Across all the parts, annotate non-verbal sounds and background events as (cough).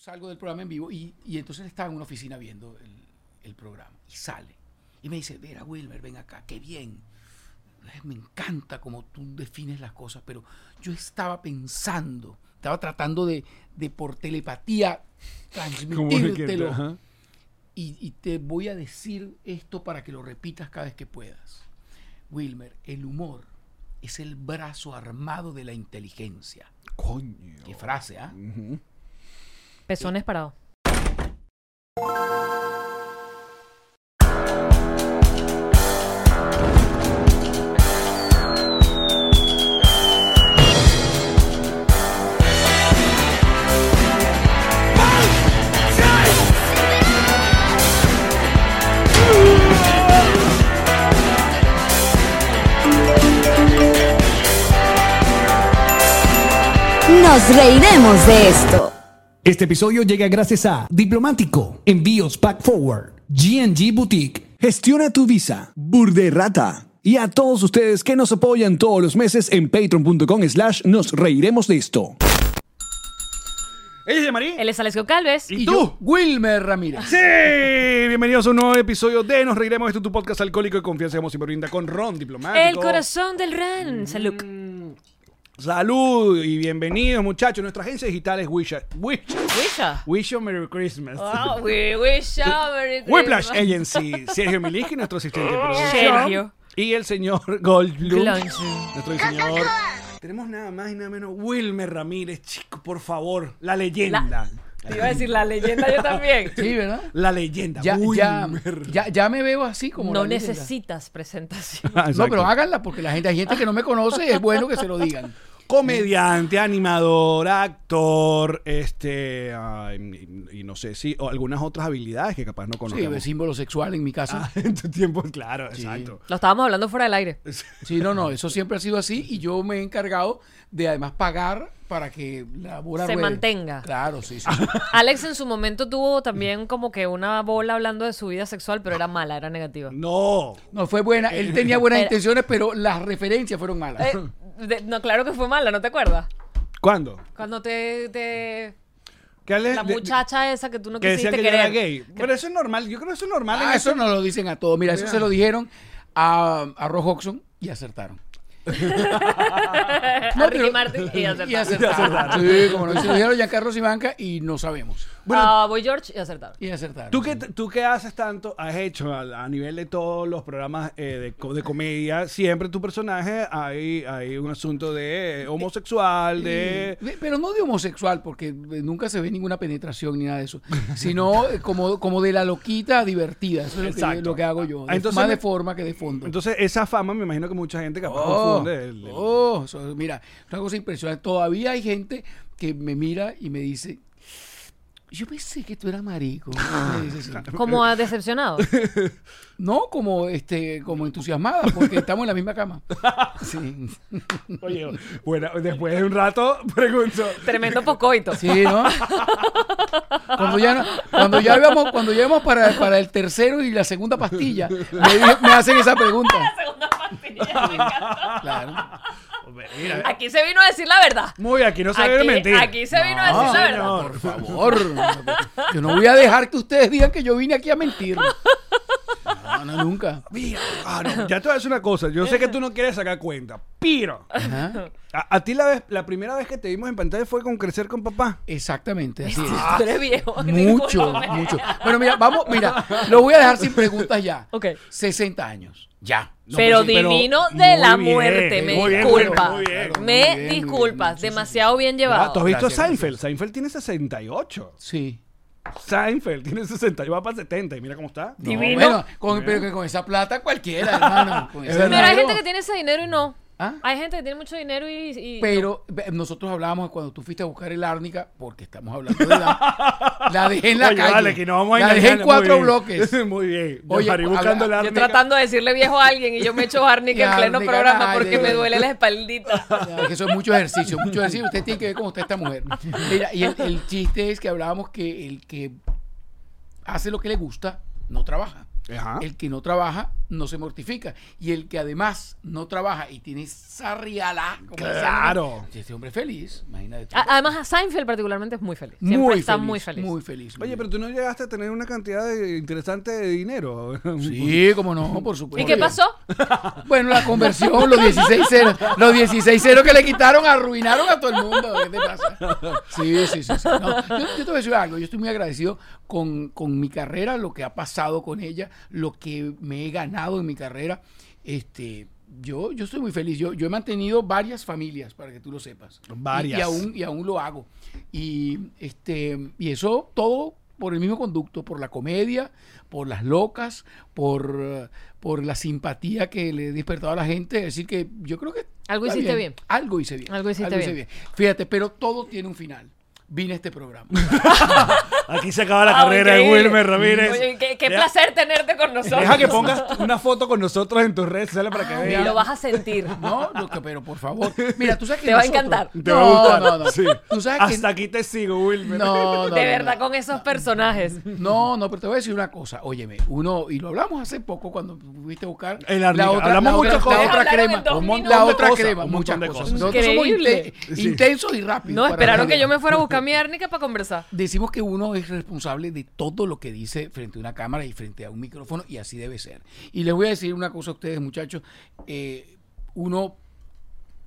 Salgo del programa en vivo y, y entonces estaba en una oficina viendo el, el programa y sale y me dice, Vera Wilmer, ven acá, qué bien. Eh, Me encanta como tú defines las cosas, pero yo estaba pensando, estaba tratando de, de por telepatía transmitírtelo. Y, y te voy a decir esto para que lo repitas cada vez que puedas. Wilmer, el humor es el brazo armado de la inteligencia. Coño. Qué frase, ¿ah? Pezones parados. Nos reiremos de esto. Este episodio llega gracias a Diplomático, Envíos Pack Forward, GNG Boutique, Gestiona tu Visa, Burderrata y a todos ustedes que nos apoyan todos los meses en patreon.com slash nos reiremos de esto. Ella es de Marí. Él es Alessio Calves. Y yo, Wilmer Ramírez. Sí, bienvenidos a un nuevo episodio de Nos Reiremos de esto, tu podcast alcohólico de confianza y y brinda con Ron Diplomático. El corazón del RAN. Salud. Salud y bienvenidos muchachos. Nuestra agencia digital es Wisha. Wisha. Wisha. Wish you Merry Christmas. Oh, we wish you Merry (laughs) Whiplash Christmas. Agency, Sergio Miliski, nuestro asistente de (laughs) producción. Sergio. Y el señor Goldblum, nuestro diseñador. Tenemos nada más y nada menos Wilmer Ramírez, chico, por favor, la leyenda. Te iba a decir la leyenda yo también. (laughs) Sí, ¿verdad? La leyenda. Ya, ya, Wilmer. ya, ya me veo así como. No la leyenda. necesitas presentación. No, pero háganla porque la gente, hay gente que no me conoce y es bueno que se lo digan. Comediante, animador, actor, este, ay, y, y no sé si, o algunas otras habilidades que capaz no Sí, conocemos. de símbolo sexual en mi casa. Ah, (laughs) en tu tiempo, claro, exacto. Lo estábamos hablando fuera del aire. Sí, no, no, eso siempre ha sido así y yo me he encargado de además pagar para que la bola Se ruede. mantenga. Claro, sí, sí. (laughs) Alex en su momento tuvo también como que una bola hablando de su vida sexual, pero era mala, era negativa. No. No, fue buena. Él tenía buenas Era- intenciones, pero las referencias fueron malas. Eh, (laughs) de- no, claro que fue mala, ¿no te acuerdas? ¿Cuándo? Cuando te... te- ¿Qué le- la de- muchacha esa que tú no que decía quisiste que yo era querer. gay. Pero eso es normal, yo creo que eso es normal. en Ah, eso eso- no lo dicen a todos. Mira, eso se lo dijeron a, a Ross Hodgson y acertaron. (laughs) a Ricky pero- Martin y (laughs) acertaron. Y acertaron. Sí, como no, se lo dijeron Giancarlo Simanca y no sabemos. A Boy George y acertaron. Y acertaron. ¿Tú qué, tú qué haces tanto, has hecho a, a nivel de todos los programas eh, de, de comedia, siempre tu personaje hay, hay un asunto de eh, homosexual, de... Eh, Pero no de homosexual, porque eh, nunca se ve ninguna penetración ni nada de eso, (laughs) sino eh, como, como de la loquita divertida. Eso es lo que, Exacto. lo que hago yo. Ah, de- entonces más de forma que de fondo. Entonces esa fama me imagino que mucha gente capaz Oh, confunde. el- el- oh, eso, mira, una cosa impresionante. Todavía hay gente que me mira y me dice, yo pensé que tú eras marico. Me así. Como decepcionado. (laughs) No, como este, como entusiasmada, porque estamos en la misma cama. (laughs) Sí, Oye, bueno, después de un rato pregunto... Tremendo pocoito. sí, ¿no? Cuando ya, no- cuando ya íbamos, cuando ya íbamos para, para el tercero y la segunda pastilla, me, me hacen esa pregunta. (laughs) Claro. Mira, Aquí se vino a decir la verdad. muy bien, aquí no se debe Aquí, mentir. aquí se vino a decir la verdad. señor. Por favor. Yo no voy a dejar que ustedes digan que yo vine aquí a mentir. No, no, nunca. (laughs) Mira, ah, no, ya te voy a decir una cosa. Yo sé que tú no quieres sacar cuenta, pero Ajá. a, a ti la, vez, la primera vez que te vimos en pantalla fue con Crecer con Papá. Exactamente, así es. Tú eres viejo. Mucho, discúlpame. mucho. Bueno, mira, vamos, mira, lo voy a dejar sin preguntas ya. Ok. 60 años. Ya. No, pero pues sí, divino muy de la bien, muerte, me muy bien, disculpa. muy bien, muy me bien, muy bien. Demasiado bien Ah, llevado. ¿Tú has visto Gracias, Seinfeld? Seinfeld tiene 68. Sí. Seinfeld tiene 60 y va para 70. Y mira cómo está. Divino. No, bueno, con, pero que con esa plata cualquiera, hermano. Con ese Pero hay gente que tiene ese dinero y no. ¿Ah? Hay gente que tiene mucho dinero y... y- Pero nosotros hablábamos cuando tú fuiste a buscar el árnica, porque estamos hablando de la, (laughs) la dejé en la Oye, calle. vale, que no vamos a la dejé en cuatro (laughs) Muy bien. bloques. Muy bien. Oye, Oye, buscando habla- el yo Yo árnica. tratando de decirle viejo a alguien y yo me echo árnica en pleno Árnica, programa porque me duele la espaldita. (laughs) Ya, que eso es mucho ejercicio, mucho ejercicio. Usted tiene que ver cómo está esta mujer. Mira, y el, el chiste es que hablábamos que el que hace lo que le gusta, no trabaja. Ajá. El que no trabaja, no se mortifica. Y el que además no trabaja y tiene esa riala, como Claro. dicen, Este hombre es feliz, imagínate. tú. Además, a Seinfeld particularmente es muy feliz. Siempre muy está feliz, muy feliz. Muy feliz. muy Oye, pero tú no llegaste a tener una cantidad de- interesante de dinero. Sí, (laughs) como no, por supuesto. ¿Y qué pasó? (laughs) Bueno, la conversión, los 16 ceros. Los 16 ceros que le quitaron arruinaron a todo el mundo. ¿Qué te pasa? Sí, sí, sí. sí. No, yo, yo te voy a decir algo. Yo estoy muy agradecido con, con mi carrera, lo que ha pasado con ella, lo que me he ganado en mi carrera. Este, yo, yo estoy muy feliz. Yo, yo he mantenido varias familias, para que tú lo sepas. Varias. Y, aún, y aún lo hago. Y, este, y eso todo por el mismo conducto, por la comedia, por las locas, por, por la simpatía que le he despertado a la gente. Es decir, que yo creo que... Algo hiciste bien. Algo hice bien. Algo hiciste bien. Fíjate, pero todo tiene un final. Vine a este programa. (laughs) Aquí se acaba la Ah, carrera de. Wilmer Ramírez. Oye, qué, placer tenerte con nosotros. Deja que pongas una foto con nosotros en tus redes sociales para que Y vean. lo vas a sentir. (laughs) No, no, que- pero por favor. Mira, tú sabes que Te va a encantar. Te va a No, gustar. no, no. Sí. Tú sabes que... Hasta aquí te sigo, Wilmer. No, no, de no, verdad, no. con esos personajes. No, no, pero te voy a decir una cosa. Óyeme, uno, y lo hablamos hace poco cuando fuiste a buscar El árnica. Hablamos la muchas otra, cosas. la otra crema. la otra crema, muchas cosas. Nosotros somos intensos y rápidos. No, esperaron que yo me fuera a buscar mi árnica para conversar. Decimos que uno es responsable de todo lo que dice frente a una cámara y frente a un micrófono y así debe ser. Y les voy a decir una cosa a ustedes, muchachos. eh, uno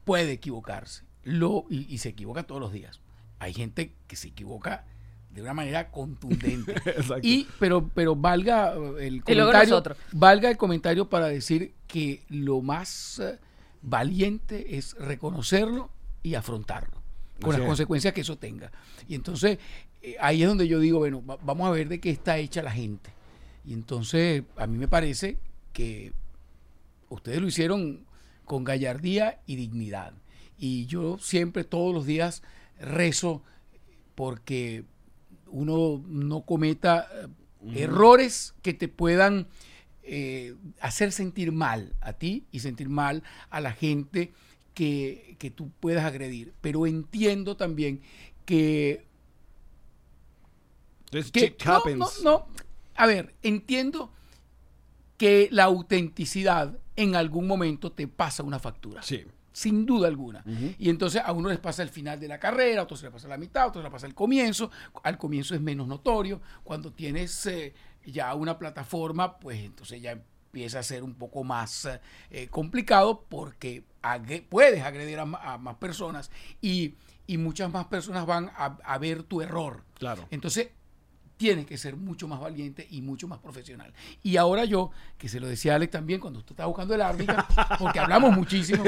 puede equivocarse lo, y, y se equivoca todos los días. Hay gente que se equivoca de una manera contundente. (laughs) Exacto. y pero pero valga eh, el comentario valga el comentario para decir que lo más eh, valiente es reconocerlo y afrontarlo con Así las es. consecuencias que eso tenga. Y entonces eh, ahí es donde yo digo, bueno, va- vamos a ver de qué está hecha la gente. Y entonces a mí me parece que ustedes lo hicieron con gallardía y dignidad. Y yo siempre, todos los días, rezo porque uno no cometa eh, errores que te puedan eh, hacer sentir mal a ti y sentir mal a la gente que, que tú puedas agredir. Pero entiendo también que This que- no, happens. no, no. A ver, entiendo que la autenticidad en algún momento te pasa una factura. Sí. Sin duda alguna. Y entonces a uno les pasa el final de la carrera, a otros se le pasa la mitad, a otros se le pasa el comienzo. Al comienzo es menos notorio. Cuando tienes eh, ya una plataforma, pues entonces ya empieza a ser un poco más eh, complicado porque agre- puedes agredir a, más personas y, y muchas más personas van a, a ver tu error. Claro. Entonces, tienes que ser mucho más valiente y mucho más profesional. Y ahora yo, que se lo decía a Alex también cuando usted estaba buscando el árbitro, (laughs) porque hablamos muchísimo,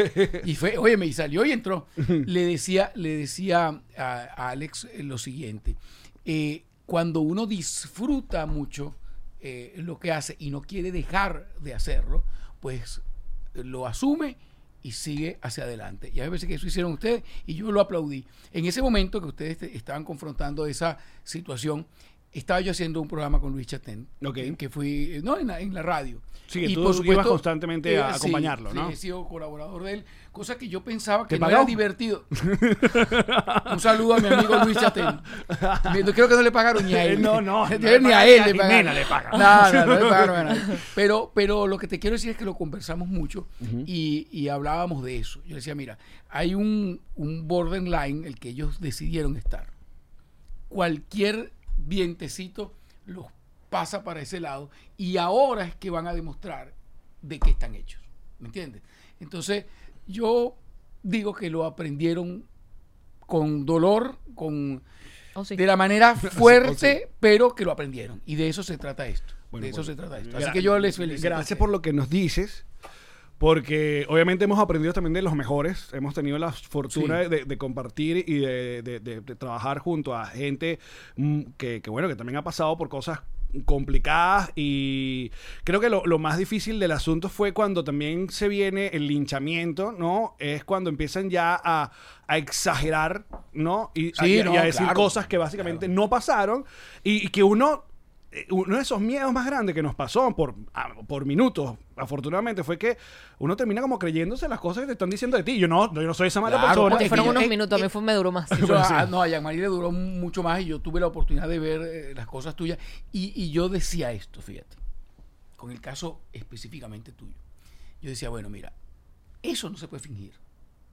y fue, oye, me salió y entró, (laughs) le decía, le decía a, a Alex eh, lo siguiente, eh, cuando uno disfruta mucho eh, lo que hace y no quiere dejar de hacerlo, pues lo asume y sigue hacia adelante. Y a parece que eso hicieron ustedes y yo lo aplaudí. En ese momento que ustedes te- estaban confrontando esa situación, estaba yo haciendo un programa con Luis Chatén, Ok. que, que fui, eh, no, en la, en la radio. Sí, que tú ibas constantemente a sí, acompañarlo, sí, ¿no? he sido colaborador de él, cosa que yo pensaba que ¿Te no pagó? era divertido. (laughs) un saludo a mi amigo Luis Chatén. Creo que no le pagaron ni a él. (laughs) No, no, (laughs) no ni a él le pagaron. Le pagaron. No, no, no le pagaron a. Pero, pero lo que te quiero decir es que lo conversamos mucho y, y hablábamos de eso. Yo decía, mira, hay un, un borderline, el que ellos decidieron estar. Cualquier vientecito los pasa para ese lado y ahora es que van a demostrar de qué están hechos. ¿Me entiendes? Entonces, yo digo que lo aprendieron con dolor, con Oh, sí. de la manera (laughs) fuerte, pero que lo aprendieron. Y de eso se trata esto. Bueno, de eso bueno. se trata esto. Así Gra- que yo les felicito. Gracias por lo que nos dices. Porque obviamente hemos aprendido también de los mejores. Hemos tenido la fortuna Sí. de, de compartir y de, de- de- de trabajar junto a gente mm, que, que, bueno, que también ha pasado por cosas complicadas y creo que lo, lo más difícil del asunto fue cuando también se viene el linchamiento, ¿no? Es cuando empiezan ya a, a exagerar, ¿no? Y, a- Sí, y a, no, y a decir claro, cosas que básicamente no pasaron y, y que uno uno de esos miedos más grandes que nos pasó por, por minutos, afortunadamente, fue que uno termina como creyéndose las cosas que te están diciendo de ti. Yo no, yo no soy esa mala Claro, persona. porque- Fueron Eh, unos eh, minutos, a mí eh, fue, me duró más. (laughs) Yo, (laughs) sí. ah, no, a Jean-Marie le duró mucho más y yo tuve la oportunidad de ver eh, las cosas tuyas. Y, y yo decía esto, fíjate, con el caso específicamente tuyo. Yo decía, bueno, mira, eso no se puede fingir.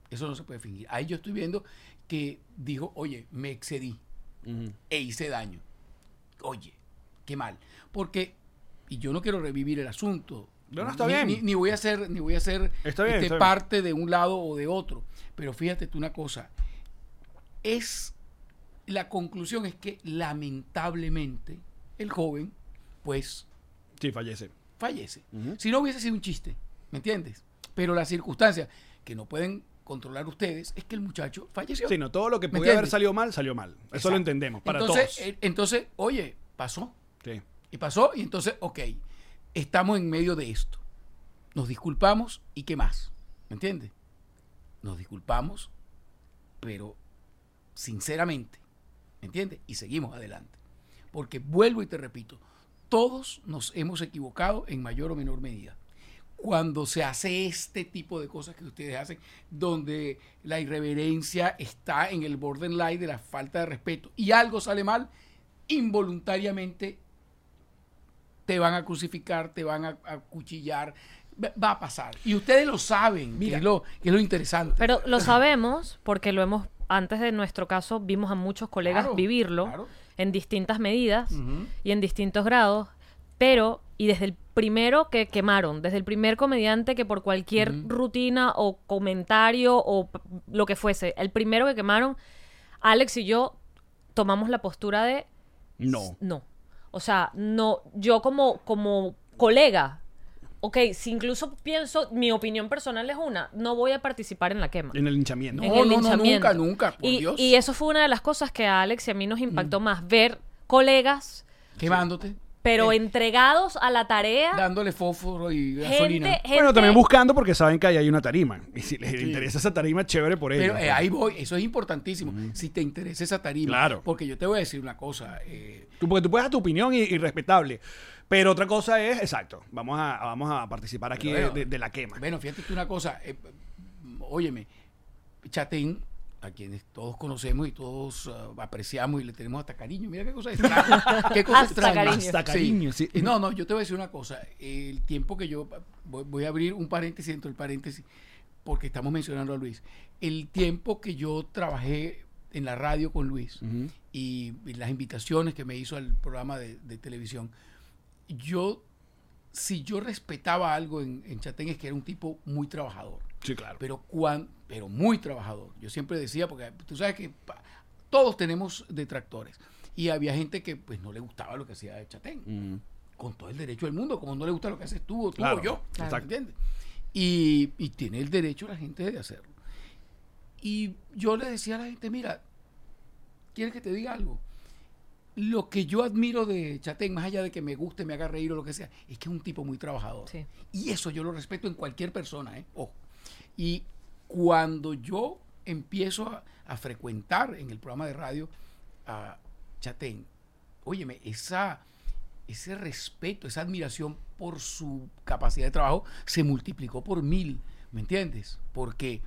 Eso no se puede fingir. Ahí yo estoy viendo que dijo, oye, me excedí e hice daño. Oye, qué mal. Porque, y yo no quiero revivir el asunto. No, no, está ni, bien. Ni, ni voy a ser, ni voy a ser Está bien, este, está bien. parte de un lado o de otro. Pero fíjate tú una cosa. Es la conclusión es que lamentablemente el joven, pues, Sí, fallece. fallece. Si no hubiese sido un chiste, ¿me entiendes? Pero las circunstancias que no pueden controlar ustedes es que el muchacho falleció. Sí, no, todo lo que ¿Me podía haber salido mal, salió mal. Eso lo entendemos, para entonces, todos. eh, entonces, oye, pasó. Y pasó, y entonces, ok, estamos en medio de esto. Nos disculpamos y qué más. ¿Me entiendes? Nos disculpamos, pero sinceramente, ¿me entiendes? Y seguimos adelante. Porque vuelvo y te repito, todos nos hemos equivocado en mayor o menor medida. Cuando se hace este tipo de cosas que ustedes hacen, donde la irreverencia está en el borderline de la falta de respeto y algo sale mal, involuntariamente te van a crucificar, te van a, a cuchillar, va a pasar. Y ustedes lo saben, que, es lo, que es lo interesante. Pero lo sabemos porque lo hemos, antes de nuestro caso, vimos a muchos colegas Claro, vivirlo claro. en distintas medidas y en distintos grados, pero, y desde el primero que quemaron, desde el primer comediante que por cualquier rutina o comentario o lo que fuese, el primero que quemaron, Alex y yo tomamos la postura de No. no. O sea, no, yo como, como colega, ok, si incluso pienso, mi opinión personal es una, no voy a participar en la quema. En el hinchamiento. No, en el no, no, linchamiento. nunca, nunca, por y, Dios. y eso fue una de las cosas que a Alex y a mí nos impactó más, ver colegas, Quemándote, pero Eh. entregados a la tarea, dándole fósforo y gasolina. gente, gente... Bueno, también buscando porque saben que ahí hay una tarima. Y si les interesa esa tarima, chévere por ellos. Pero eh, ahí voy, eso es importantísimo. Si te interesa esa tarima. Claro. Porque yo te voy a decir una cosa. eh, Tú- porque tú puedes dar tu opinión y, y respetable. Pero otra cosa es, exacto, vamos a, vamos a participar aquí Pero, de, de- de la quema. Bueno, fíjate tú una cosa. eh, óyeme, Chatén, a quienes todos conocemos y todos ah, apreciamos y le tenemos hasta cariño. Mira qué cosa extraña. qué cosa Hasta extraña. cariño. Hasta cariño, sí. No, no, yo te voy a decir una cosa. El tiempo que yo. Voy, voy a abrir un paréntesis dentro del paréntesis, porque estamos mencionando a Luis. El tiempo que yo trabajé en la radio con Luis y, y las invitaciones que me hizo al programa de, de televisión, yo. Si yo respetaba algo en, en Chatén es que era un tipo muy trabajador Sí, claro. pero cuan, pero muy trabajador. Yo siempre decía, porque tú sabes que pa- todos tenemos detractores. Y había gente que pues no le gustaba lo que hacía Chatén. Con todo el derecho del mundo, como no le gusta lo que haces tú o tú Claro, o yo. exacto. ¿Entiendes? Y, y tiene el derecho la gente de hacerlo. Y yo le decía a la gente, mira, ¿quieres que te diga algo? Lo que yo admiro de Chatén, más allá de que me guste, me haga reír o lo que sea, es que es un tipo muy trabajador. Sí. Y eso yo lo respeto en cualquier persona, ¿eh? Ojo. Y cuando yo empiezo a, a frecuentar en el programa de radio a Chatén, óyeme, esa, ese respeto, esa admiración por su capacidad de trabajo se multiplicó por mil, ¿me entiendes? Porque,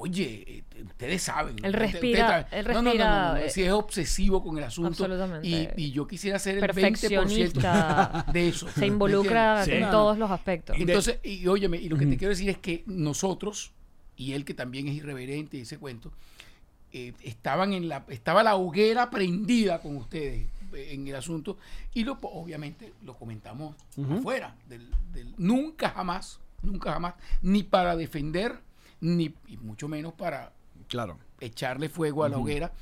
oye, eh, ustedes saben. Él ustedes- respira- ustedes- él no, no, no, respira, no, no, eh, si es obsesivo con el asunto. absolutamente. Y, y yo quisiera ser el 20% Perfeccionista. (laughs) de eso. se ¿me involucra en todos los aspectos. Entonces, y óyeme, y lo que te quiero decir es que nosotros, y él que también es irreverente y ese cuento, eh, estaban en la, estaba la hoguera prendida con ustedes eh, en el asunto, y lo, obviamente lo comentamos afuera. Del, del- nunca jamás, nunca jamás, ni para defender, ni y mucho menos para Claro. echarle fuego a la hoguera,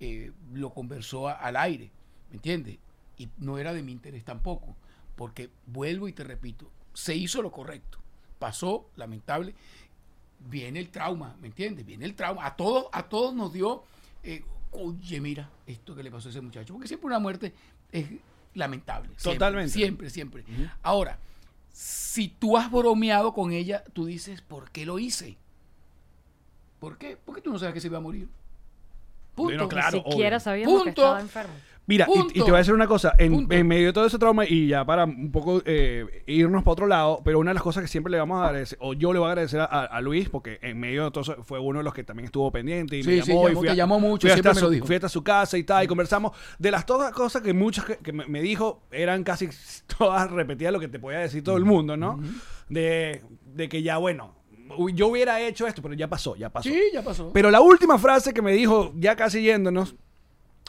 eh, lo conversó a- al aire, ¿me entiendes? Y no era de mi interés tampoco, porque vuelvo y te repito, se hizo lo correcto, pasó, lamentable, viene el trauma, ¿me entiendes? Viene el trauma, a todos, a todos nos dio, eh, oye, mira, esto que le pasó a ese muchacho, porque siempre una muerte es lamentable. siempre, Totalmente. Siempre, siempre. Ahora, si tú has bromeado con ella, tú dices, ¿por qué lo hice? ¿Por qué? Porque tú no sabes que se iba a morir. Punto. Bueno, claro. Ni siquiera sabíamos que estaba enfermo. Mira, y- y, te voy a decir una cosa, en, medio de todo ese trauma, y ya para un poco eh, irnos para otro lado, pero una de las cosas que siempre le vamos a agradecer, o yo le voy a agradecer a, a Luis, porque en medio de todo eso fue uno de los que también estuvo pendiente y Sí, me sí, llamó. y llamó- fui te a- llamó mucho, fui hasta siempre me su- lo dijo. Fui hasta su casa y tal, y conversamos. De las todas cosas que muchas que, que me, me dijo, eran casi (laughs) todas repetidas lo que te podía decir todo el mundo, ¿no? de, de que ya, bueno, yo hubiera hecho esto, pero ya pasó, ya pasó. Sí, ya pasó. Pero la última frase que me dijo, ya casi yéndonos,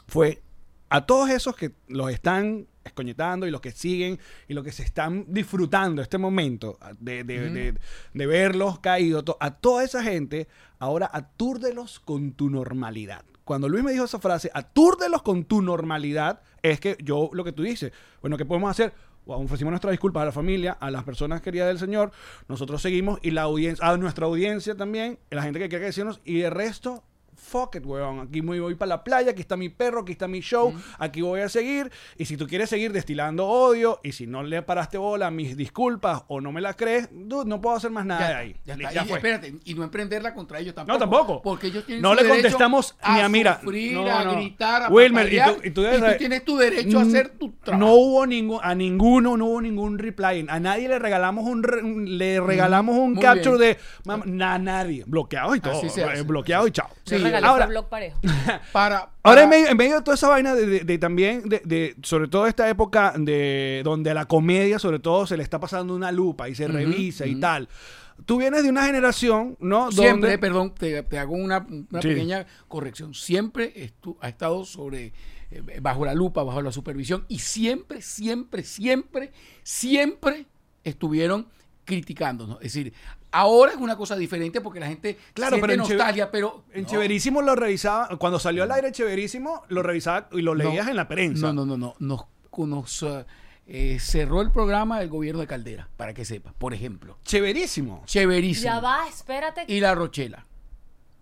fue a todos esos que los están escoñetando y los que siguen y los que se están disfrutando este momento de, de- de- de verlos caídos, to- a toda esa gente, ahora atúrdelos con tu normalidad. Cuando Luis me dijo esa frase, atúrdelos con tu normalidad, es que yo lo que tú dices, bueno, ¿qué podemos hacer? Bueno, ofrecimos nuestras disculpas a la familia, a las personas queridas del Señor, nosotros seguimos y la audiencia, a nuestra audiencia también, la gente que quiere decirnos y el resto, fuck it, weón. Aquí me voy para la playa, aquí está mi perro, aquí está mi show, aquí voy a seguir. Y si tú quieres seguir destilando odio y si no le paraste bola a mis disculpas o no me las crees, dude, no puedo hacer más nada Ya de ahí. ya está. ya y, fue. espérate, y no emprenderla contra ellos tampoco. No, tampoco. Porque ellos tienen No su le contestamos ni a mira. sufrir, no, a no. gritar, a Wilmer, y tú, y tú debes saber- tienes tu derecho a hacer tu trabajo. No hubo ningún, a ninguno, no hubo ningún reply. A nadie le regalamos un, re- un- le regalamos un muy capture bien. de, mam- a nadie. Bloqueado y todo. Así se hace, bloqueado y chao. Sí, ahora- ese blog parejo. (laughs) Para, Ahora, para- en medio, en medio de toda esa vaina, de, de- de también, de, de- sobre todo esta época de donde a la comedia, sobre todo, se le está pasando una lupa y se revisa y tal. Tú vienes de una generación, ¿no? Siempre, Donde- perdón, te, te hago una, una Sí. pequeña corrección. Siempre estu- ha estado sobre eh, bajo la lupa, bajo la supervisión y siempre, siempre, siempre, siempre estuvieron criticándonos. Es decir, ahora es una cosa diferente porque la gente Claro, siente pero en nostalgia, pero En no. Chéverísimo lo revisaba, cuando salió al aire Chéverísimo, lo revisaba y lo leías No, en la prensa. No, no, no, no. Nos, nos, eh, eh, cerró el programa el gobierno de Caldera, para que sepa, por ejemplo. Chéverísimo. Chéverísimo. Ya va, espérate. Y la Rochela.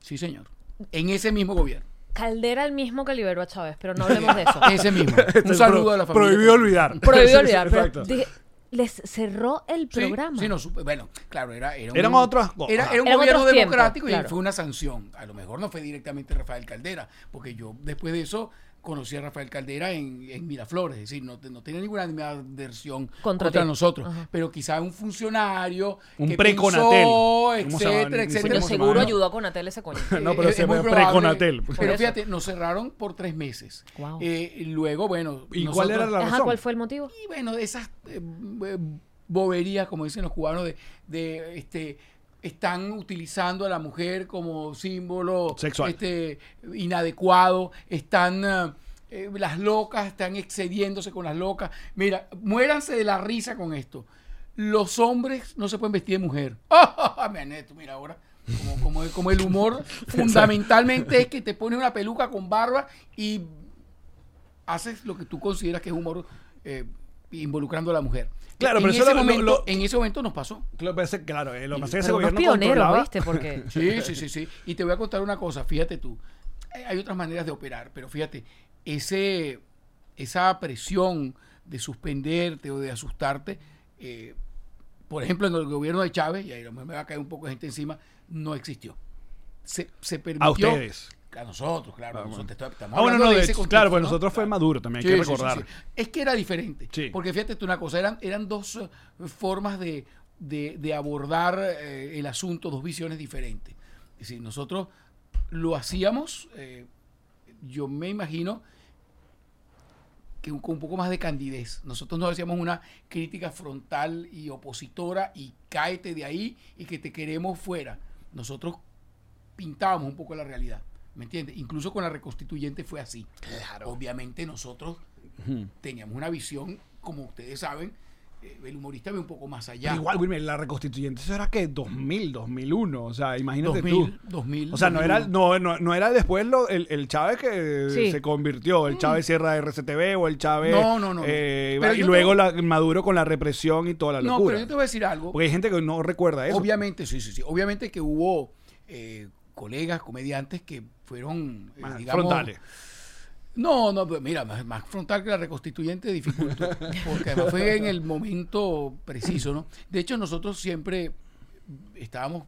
Sí, señor. En ese mismo gobierno. Caldera el mismo que liberó a Chávez, pero no hablemos de eso. (laughs) Ese mismo. (laughs) Un saludo a la familia. Prohibido olvidar. Prohibido olvidar. (laughs) pero dije, les cerró el Sí, programa. sí, no, supe- bueno, claro, era, era Eran otras cosas. Era, era un gobierno otros tiempos, democrático claro. y fue una sanción. A lo mejor no fue directamente Rafael Caldera, porque yo después de eso conocí a Rafael Caldera en, en Miraflores, es decir, no, no tenía ninguna adversión Contra nosotros, Ajá. pero quizá un funcionario Un que pre-Conatel. pensó, ¿Cómo se etcétera, etcétera. Coño, se seguro ayudó a Conatel ese coño. (laughs) No, pero se es muy ve pre-Conatel. Pero fíjate, nos cerraron por tres meses. Guau. Eh, y luego, bueno. ¿Y cuál era la Ajá, razón? ¿cuál fue el motivo? Y bueno, de esas eh, eh, boberías, como dicen los cubanos, de, de, este están utilizando a la mujer como símbolo Sexual. este inadecuado, están eh, eh, las locas, están excediéndose con las locas. Mira, muéranse de la risa con esto. Los hombres no se pueden vestir de mujer. (laughs) ¡Ah, me aneto, mira ahora. Como, como, como el humor (laughs) fundamentalmente es que te pone una peluca con barba y haces lo que tú consideras que es humor eh, involucrando a la mujer. Claro, en pero eso ese lo- lo- momento, en ese momento nos pasó. Claro, pero ese- claro, eh, lo que pasa es que ese gobierno pioneros, controlaba- ¿viste? Porque (laughs) Sí, sí, sí, sí. Y te voy a contar una cosa, fíjate tú. Hay- Hay otras maneras de operar, pero fíjate, ese, esa presión de suspenderte o de asustarte, eh, por ejemplo, en el gobierno de Chávez, y ahí a lo mejor me va a caer un poco de gente encima, no existió. Se, se permitió. A ustedes. A nosotros, claro. Ah, bueno. nosotros te- estamos Ah, bueno, hablando no, de de- ese contexto, claro, pues ¿no? nosotros fue. Maduro también, hay Sí, que sí, sí, recordar. sí. Es que era diferente. Sí. Porque fíjate tú una cosa, eran, eran dos eh, formas de, de- de abordar eh, el asunto, dos visiones diferentes. Es decir, nosotros lo hacíamos, eh, yo me imagino que un- con un poco más de candidez. Nosotros no hacíamos una crítica frontal y opositora y cáete de ahí y que te queremos fuera. Nosotros pintábamos un poco la realidad. ¿Me entiendes? Incluso con la reconstituyente fue así. Obviamente nosotros teníamos una visión, como ustedes saben, eh, el humorista ve un poco más allá. Pero igual, Wilmer, la reconstituyente, eso era que 2000, 2001, o sea, imagínate 2000, tú. 2000, O sea, no era, 2001. no, no, no era después lo- el, el Chávez que Sí. se convirtió, el Chávez Sierra de RCTV o el Chávez. No, no, no, no. eh, y luego te- la, Maduro con la represión y toda la No, locura. pero yo te voy a decir algo. Porque hay gente que no recuerda eso. Obviamente, sí, sí, sí. Obviamente que hubo eh, colegas, comediantes que fueron, eh, Más digamos, frontales. No, no, pues mira, más, más frontal que la reconstituyente dificultó, (laughs) porque además fue en el momento preciso, ¿no? De hecho, nosotros siempre estábamos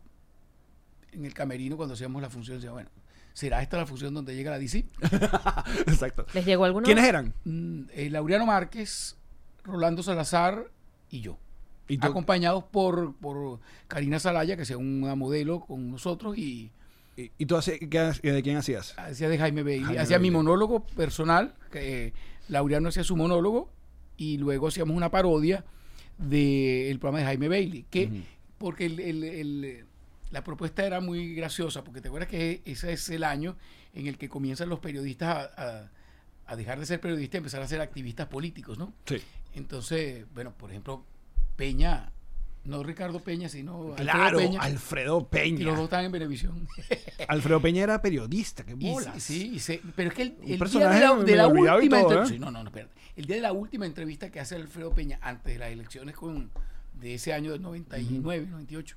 en el camerino cuando hacíamos la función, decía, bueno, ¿será esta la función donde llega la DC? (laughs) Exacto. ¿Les llegó alguno? ¿Quiénes eran? Mm, eh, Laureano Márquez, Rolando Salazar y yo. ¿Y tú? Acompañados por, por Karina Salaya, que sea una modelo con nosotros, y ¿Y, y tú hacías- qué de quién hacías? hacía de Jaime Bailey. Jaime hacía mi monólogo personal, que eh, Laureano hacía su monólogo, y luego hacíamos una parodia del programa de Jaime Bailey. Que. Porque el- el- el- la propuesta era muy graciosa, porque te acuerdas que ese es el año en el que comienzan los periodistas a, a- a dejar de ser periodistas y empezar a ser activistas políticos, ¿no? Sí. Entonces, bueno, por ejemplo, Peña, no Ricardo Peña, sino Alfredo Claro, Peña, Alfredo y los dos Peña. en Benevisión. Alfredo Peña era periodista, qué (laughs) Y, bolas. sí, y se- pero es que el, el día de la, de última todo, entre- ¿eh? sí, no, no, no, espérate. El día de la última entrevista que hace Alfredo Peña antes de las elecciones con, de ese año del 99, 98,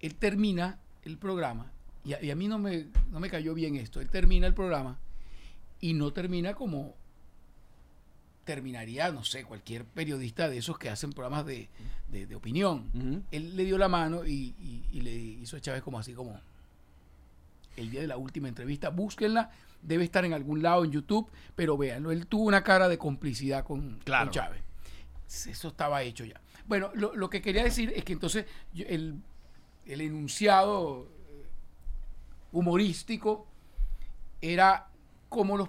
él termina el programa, y a, y a mí no me, no me cayó bien esto, él termina el programa y no termina como terminaría, no sé, cualquier periodista de esos que hacen programas de, de- de opinión. Él le dio la mano y, y- y le hizo a Chávez como así como el día de la última entrevista. Búsquenla, debe estar en algún lado en YouTube, pero véanlo. Él tuvo una cara de complicidad con, Claro. con Chávez. Eso estaba hecho ya. Bueno, lo, lo que quería decir es que entonces yo- el, el enunciado eh, humorístico era como los,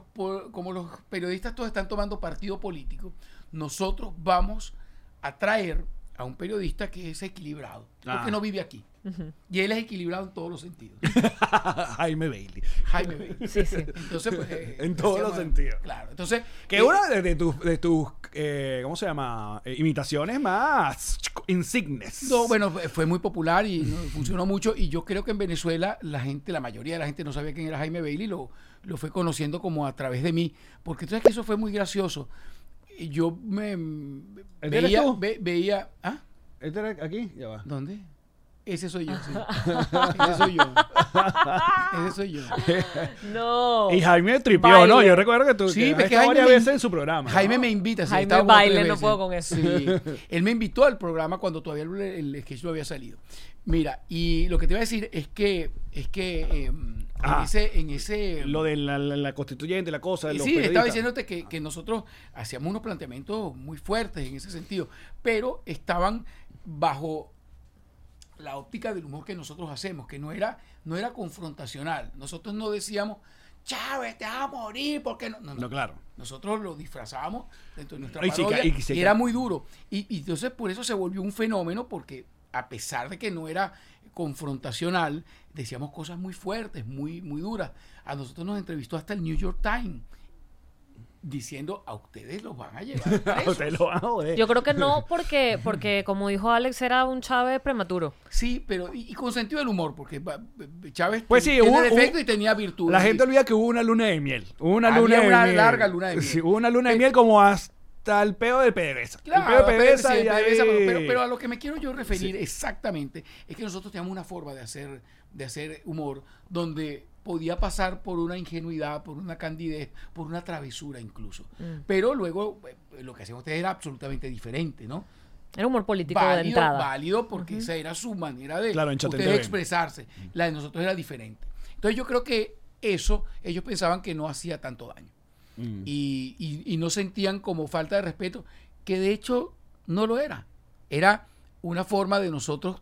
como los periodistas todos están tomando partido político, nosotros vamos a traer a un periodista que es equilibrado, Ah. porque no vive aquí. Y él es equilibrado en todos los sentidos. (laughs) Jaime Bailey. Jaime Bailey. Sí, sí. Entonces, pues, eh, (laughs) En todos los sentidos. Claro. Entonces, Que eh, una de, de tus, de tus eh, ¿cómo se llama? Eh, imitaciones más insignes. No, bueno, fue- muy popular y ¿no? funcionó mucho. Y yo creo que en Venezuela la gente, la mayoría de la gente no sabía quién era Jaime Bailey, lo, lo fue conociendo como a través de mí. Porque tú sabes que eso fue muy gracioso. Y Yo me veía, ve- veía, ¿ah? ¿Este era aquí? Ya va. ¿Dónde? Ese soy yo, sí. (laughs) Ese soy yo. Ese soy yo. No. Y Jaime tripió, Baile. ¿no? Yo recuerdo que tú Sí, que que Jaime varias me- veces en su programa. ¿no? Jaime me invita. sí, Jaime baile, no puedo con eso. Sí. Él me invitó al programa cuando todavía el, el sketch no había salido. Mira, y lo que te iba a decir es que, es que eh, en Ah. ese, en ese Lo de la, la- la constituyente, la cosa. de y los sí, estaba diciéndote que, que nosotros hacíamos unos planteamientos muy fuertes en ese sentido, pero estaban bajo la óptica del humor que nosotros hacemos, que no era, no era confrontacional. Nosotros no decíamos, Chávez, te vas a morir, porque no? No, no. No, claro. Nosotros lo disfrazábamos dentro de nuestra Y sí, parodia y era muy duro. Y, y entonces por eso se volvió un fenómeno, porque a pesar de que no era confrontacional, decíamos cosas muy fuertes, muy, muy duras. A nosotros nos entrevistó hasta el New York Times diciendo a ustedes los van a (laughs) llevar presos". Ustedes lo van a joder. Yo creo que no, porque, (laughs) porque como dijo Alex, era un Chávez prematuro. Sí, pero y, y con sentido del humor, porque va- Chávez Pues sí, tiene hubo- defecto hubo- y tenía virtud. La gente olvida que hubo una luna de miel. Hubo una Había luna de una miel. larga luna de (laughs) miel. Sí, hubo una luna de miel como hasta el peo de PDVSA. Claro, el peo de pero, PDVSA sí, y ahí- PDVSA, pero, pero- pero a lo que me quiero yo referir exactamente es que nosotros teníamos una forma de hacer, de hacer humor donde podía pasar por una ingenuidad, por una candidez, por una travesura incluso. Mm. Pero luego eh, lo que hacíamos ustedes era absolutamente diferente, ¿no? Era humor político de Válido, entrada. válido porque esa era su manera de Claro, ustedes expresarse. La de nosotros era diferente. Entonces yo creo que eso ellos pensaban que no hacía tanto daño Mm. y, y- y no sentían como falta de respeto, que de hecho no lo era. Era una forma de nosotros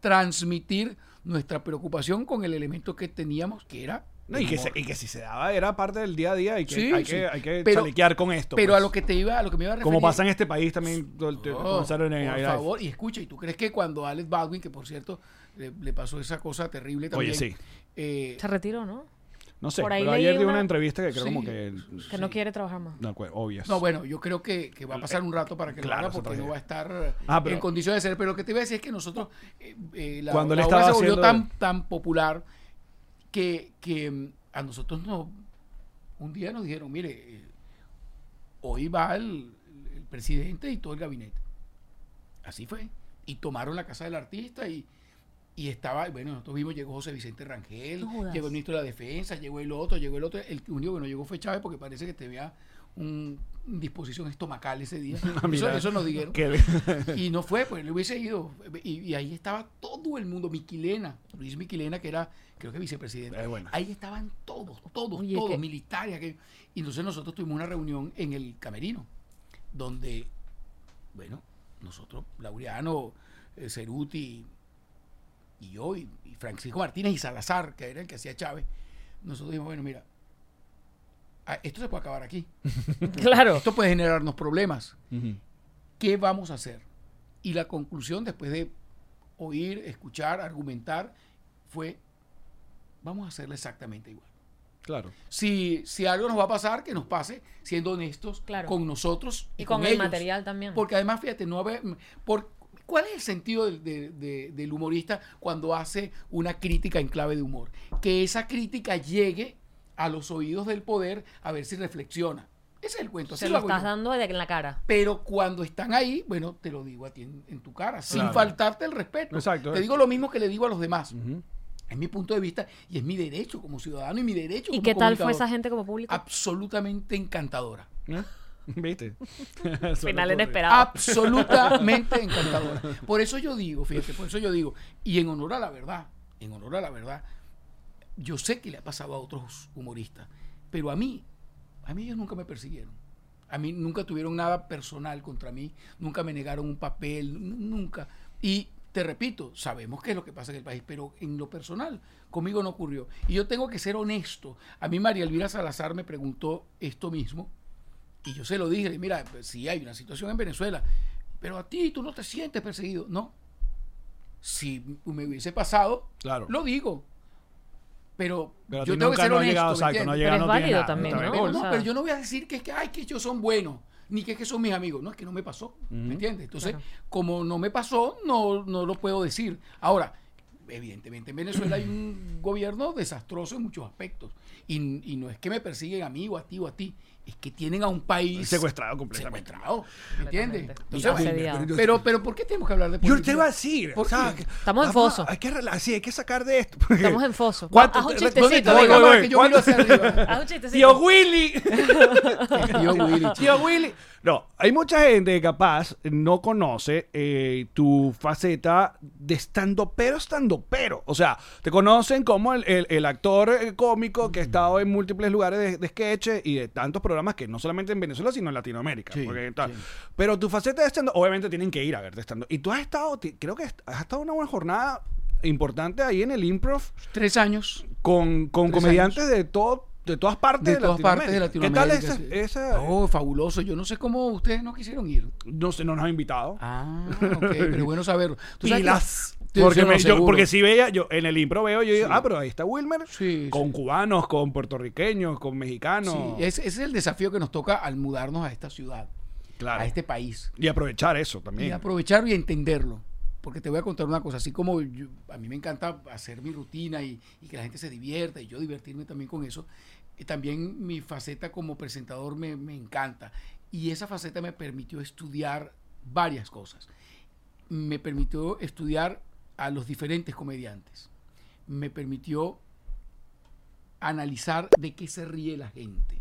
transmitir nuestra preocupación con el elemento que teníamos, que era... No, y, que se- y que si se daba era parte del día a día y que Sí, hay, sí. que, hay que Pero- chalequear con esto. Pero pues. a lo que te iba, a lo que me iba a referir... Como pasa en este país también. Oh, por Life. favor, y escucha, ¿y tú crees que cuando Alex Baldwin, que por cierto le, le pasó esa cosa terrible también... Oye, sí. eh, Se retiró, ¿no? No sé, Por ahí pero leí ayer dio una, una- entrevista que creo Sí. como que... Que no quiere trabajar más. No, pues, obvio. No, bueno, yo creo que, que va a pasar un rato para que Claro, lo haga porque no va a estar Ah, pero- en condiciones de ser. Pero lo que te iba a decir es que nosotros, eh, eh, la, Cuando él la obra estaba se volvió haciendo- tan, tan popular que, que mm, a nosotros no, un día nos dijeron, mire, eh, hoy va el, el presidente y todo el gabinete. Así fue. Y tomaron la casa del artista y, Y estaba, bueno, nosotros vimos, llegó José Vicente Rangel, No llegó el ministro de la Defensa, llegó el otro, llegó el otro. El único que no llegó fue Chávez porque parece que tenía un disposición estomacal ese día. (laughs) eso, Ah, eso nos dijeron. Que- (laughs) Y no fue, pues le hubiese ido. Y, y ahí estaba todo el mundo, Miquilena, Luis Miquilena, que era, creo que vicepresidente. Eh, bueno. Ahí estaban todos, todos, Oye, todos, que- militares. aquello. Y entonces nosotros tuvimos una reunión en el Camerino, donde, bueno, nosotros, Laureano, eh, Ceruti y yo, y, y Francisco Martínez y Salazar, que era el que hacía Chávez, nosotros dijimos, bueno, mira, ah, esto se puede acabar aquí. (laughs) Claro. Esto puede generarnos problemas. ¿Qué vamos a hacer? Y la conclusión, después de oír, escuchar, argumentar, fue, vamos a hacerlo exactamente igual. Claro. Si, si algo nos va a pasar, que nos pase siendo honestos Claro. con nosotros y, Y con, el ellos. material también. Porque además, fíjate, no haber, por, ¿cuál es el sentido del, de- de- del humorista cuando hace una crítica en clave de humor? Que esa crítica llegue a los oídos del poder a ver si reflexiona. Ese es el cuento. Se lo lo estás yo. dando en la cara. Pero cuando están ahí, bueno, te lo digo a ti en, en tu cara, sin Claro. faltarte el respeto. Exacto. Te digo lo mismo que le digo a los demás. Ujú. Es mi punto de vista y es mi derecho como ciudadano y mi derecho ¿Y como qué tal fue esa gente como público? Absolutamente encantadora. ¿Eh? (laughs) ¿Viste? (laughs) Final inesperado. Absolutamente (laughs) encantadora. Por eso yo digo, fíjate, por eso yo digo, y en honor a la verdad, en honor a la verdad, yo sé que le ha pasado a otros humoristas, pero a mí, a mí ellos nunca me persiguieron. A mí nunca tuvieron nada personal contra mí, nunca me negaron un papel, nunca. Y te repito, sabemos qué es lo que pasa en el país, pero en lo personal, conmigo no ocurrió. Y yo tengo que ser honesto. A mí María Elvira Salazar me preguntó esto mismo, y yo se lo dije, mira, pues, sí hay una situación en Venezuela, pero a ti tú no te sientes perseguido. No. Si me hubiese pasado, Claro. lo digo. Pero, yo tengo que ser no honesto. llegado, ¿me exacto, no llegado, Pero es no tiene válido nada, también, ¿no? Pero, no, pero yo no voy a decir que es que, ay, que ellos son buenos, ni que es que son mis amigos. No, es que no me pasó. ¿Me entiendes? Entonces, Claro. como no me pasó, no, no lo puedo decir. Ahora, evidentemente en Venezuela hay un gobierno desastroso en muchos aspectos. Y, y no es que me persiguen a mí o a ti o a ti, es que tienen a un país Secuestrado completamente. secuestrado. ¿Me entiendes? Entonces, pero, pero ¿por qué tenemos que hablar de Yo política? te iba a decir, ¿Por o sea, qué? que- Estamos en foso. Hay que, rela- sí, hay que sacar de esto. porque- Estamos en foso. ¿Cuánto- Haz un ¿Dónde chistecito. yo? (laughs) Haz un chistecito. Tío Willy. (laughs) Tío Willy. Tío Willy. No, hay mucha gente que capaz no conoce eh, tu faceta de estando pero estando pero. O sea, te conocen como el, el- el actor eh, cómico que ha estado en múltiples lugares de, de sketch y de tantos programas que no solamente en Venezuela, sino en Latinoamérica. Sí, porque tal. sí. Pero tu faceta de estando, obviamente tienen que ir a verte estando. Y tú has estado, creo que has estado una buena jornada importante ahí en el improv Tres años. con, con Tres comediantes de todo de todas partes De todas partes de ¿Qué tal Latinoamérica. esa, Oh, fabuloso. Yo no sé cómo ustedes no quisieron ir. no sé, no nos ha invitado? Ah, ok, pero bueno saberlo. (laughs) ¿Tú sabes Pilas. Que- Porque, me- yo- si veía, yo en el impro veo, yo digo, ah, pero ahí está Wilmer, Sí, con cubanos, con puertorriqueños, con mexicanos. Sí, ese, es el desafío que nos toca al mudarnos a esta ciudad, claro. a este país. Y aprovechar eso Y también. aprovecharlo y entenderlo. Porque te voy a contar una cosa, así como yo- a mí me encanta hacer mi rutina y, y que la gente se divierta y yo divertirme también con eso, y también mi faceta como presentador me, me encanta. Y esa faceta me permitió estudiar varias cosas. Me permitió estudiar a los diferentes comediantes. Me permitió analizar de qué se ríe la gente,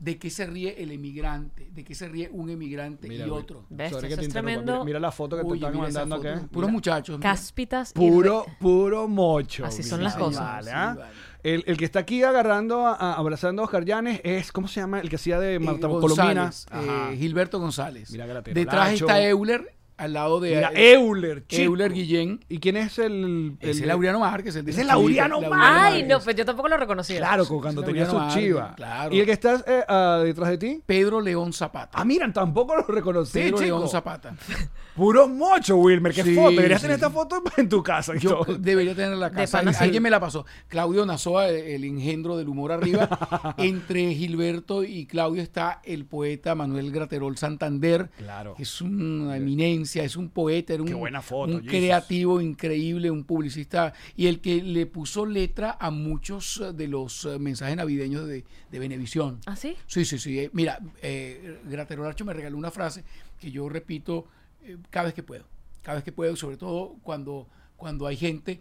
de qué se ríe el emigrante, de qué se ríe un emigrante Mira, y otro. Te es tremendo. Mira, mira la foto que te están mira esa mandando acá. Puros Mira. muchachos. mira. Cáspitas y Puro, re- puro mocho. Así son las cosas. Vale, Sí, ¿ah? vale. el, el que está aquí agarrando, a- a- abrazando a Oscar Llanes es, ¿cómo se llama? El que hacía de Eh, Marta Colomina. González, eh, Gilberto González. Mira que la tira, Detrás Lacho. está Euler, al lado de Mira, Euler, chico. Euler Guillén. ¿Y quién es el...? Ese es Laureano Márquez. el es la Laureano Márquez. Ay, no, pues yo tampoco lo reconocía. Claro, cuando tenía su chiva. Claro. ¿Y el que está eh, ah, detrás de ti? Pedro León Zapata. Ah, miran, tampoco lo reconocí, Pedro chico. León Zapata. (laughs) Puro mocho, Wilmer. ¿Qué Sí, foto? Deberías sí. tener esta foto en tu casa. y Yo todo. debería tener en la casa. sí. Alguien me la pasó. Claudio Nazoa, el, el engendro del humor arriba. (laughs) Entre Gilberto y Claudio está el poeta Manuel Graterol Santander. Claro. que es una eminencia, es un poeta, era un, Qué buena foto, un Jesus. creativo increíble, un publicista y el que le puso letra a muchos eh, de los eh, mensajes navideños de, de Venevisión. ¿Ah, sí? Sí, sí, sí. eh, mira, eh, Graterol Archo me regaló una frase que yo repito eh, cada vez que puedo. Cada vez que puedo, sobre todo cuando cuando hay gente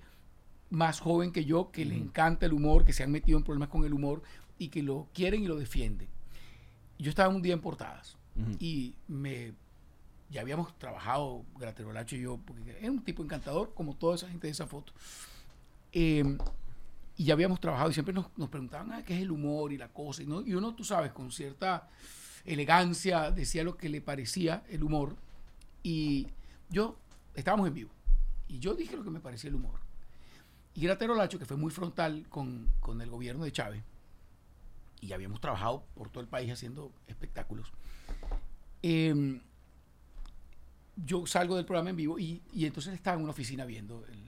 más joven que yo que le encanta el humor, que se han metido en problemas con el humor y que lo quieren y lo defienden. Yo estaba un día en portadas y me ya habíamos trabajado Graterolacho y yo, porque es un tipo encantador, como toda esa gente de esa foto. Eh, y ya habíamos trabajado y siempre nos, nos preguntaban ah, qué es el humor y la cosa. Y, no- y uno, tú sabes, con cierta elegancia decía lo que le parecía el humor. Y yo, estábamos en vivo. Y yo dije lo que me parecía el humor. Y Gratero Lacho, que fue muy frontal con, con el gobierno de Chávez, y ya habíamos trabajado por todo el país haciendo espectáculos. em, yo salgo del programa en vivo y, y entonces estaba en una oficina viendo el,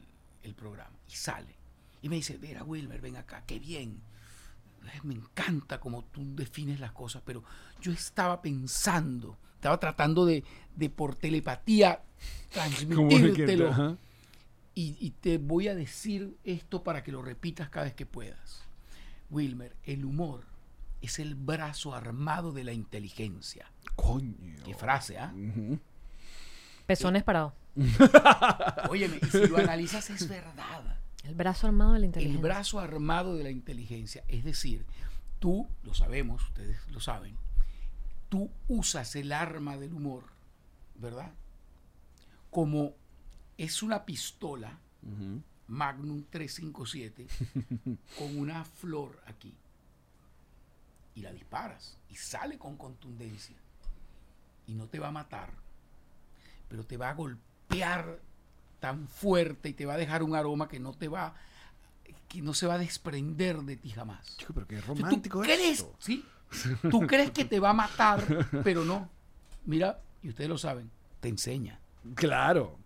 el programa y sale. Y me dice, Vera Wilmer, ven acá, qué bien. Eh, Me encanta como tú defines las cosas, pero yo estaba pensando, estaba tratando de, de por telepatía transmitírtelo. Y, y te voy a decir esto para que lo repitas cada vez que puedas. Wilmer, el humor es el brazo armado de la inteligencia. Coño. Qué frase, ¿ah? Pezones parados. (laughs) Óyeme, y si lo analizas es verdad. El brazo armado de la El inteligencia. brazo armado de la inteligencia. Es decir, tú, lo sabemos, ustedes lo saben, tú usas el arma del humor, ¿verdad? Como es una pistola Magnum 357 (laughs) con una flor aquí. Y la disparas y sale con contundencia. Y no te va a matar, pero te va a golpear tan fuerte y te va a dejar un aroma que no te va que no se va a desprender de ti jamás. Chico, pero qué romántico ¿Tú es crees, esto. sí? (laughs) Tú crees que te va a matar, pero no. Mira, y ustedes lo saben, te enseña. Claro.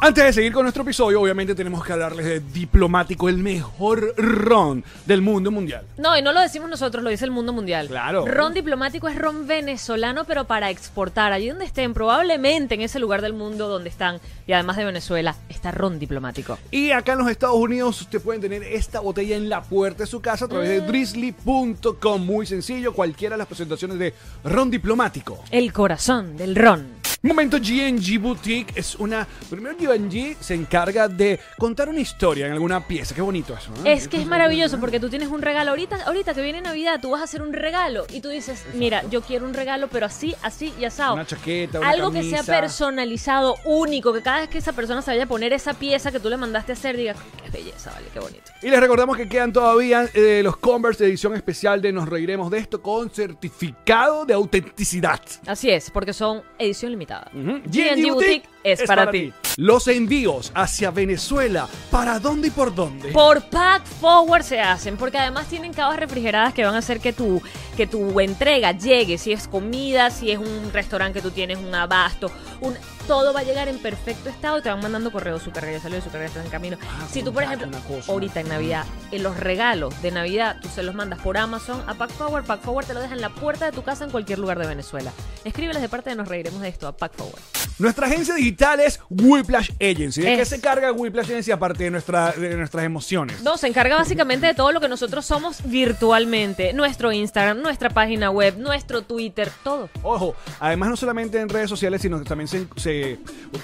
Antes de seguir con nuestro episodio, obviamente tenemos que hablarles de Diplomático, el mejor ron del mundo mundial. No, y no lo decimos nosotros, lo dice el mundo mundial. Claro. Ron diplomático es ron venezolano, pero para exportar. Allí donde estén, probablemente en ese lugar del mundo donde están, y además de Venezuela, está ron diplomático. Y acá en los Estados Unidos usted pueden tener esta botella en la puerta de su casa a través de drizzly.com. Muy sencillo, cualquiera de las presentaciones de ron diplomático. El corazón del ron. Momento GNG Boutique es una... Primero GNG se encarga de contar una historia en alguna pieza. Qué bonito eso. ¿no? Es que es maravilloso porque tú tienes un regalo. Ahorita, ahorita que viene Navidad, tú vas a hacer un regalo y tú dices, mira, yo quiero un regalo, pero así, así y asado. Una chaqueta, una Algo que sea personalizado, único, que cada vez que esa persona se vaya a poner esa pieza que tú le mandaste a hacer, diga, qué belleza, vale, qué bonito. Y les recordamos que quedan todavía eh, los Converse de edición especial de Nos Reiremos de esto con certificado de autenticidad. Así es, porque son edición limitada. Ujú. GNG Boutique es para ti. Los envíos hacia Venezuela, ¿para dónde y por dónde? Por Pack Forward se hacen, porque además tienen cavas refrigeradas que van a hacer que tu, que tu entrega llegue, si es comida, si es un restaurante que tú tienes, un abasto, un, todo va a llegar en perfecto estado y te van mandando correos, su carga ya salió, su carga está en camino. si tú, por ejemplo, cosa, ahorita en Navidad, en los regalos de Navidad, tú se los mandas por Amazon a Pack Forward, Pack Forward te lo deja en la puerta de tu casa en cualquier lugar de Venezuela. Escríbeles de parte de Nos Reiremos de esto a Pack Forward. Nuestra agencia digital es Whiplash Agency. ¿De qué se carga Whiplash Agency aparte de, nuestra, de nuestras emociones? No, se encarga básicamente de todo lo que nosotros somos virtualmente. Nuestro Instagram, nuestra página web, nuestro Twitter, todo. Ojo, además no solamente en redes sociales, sino que también se, se-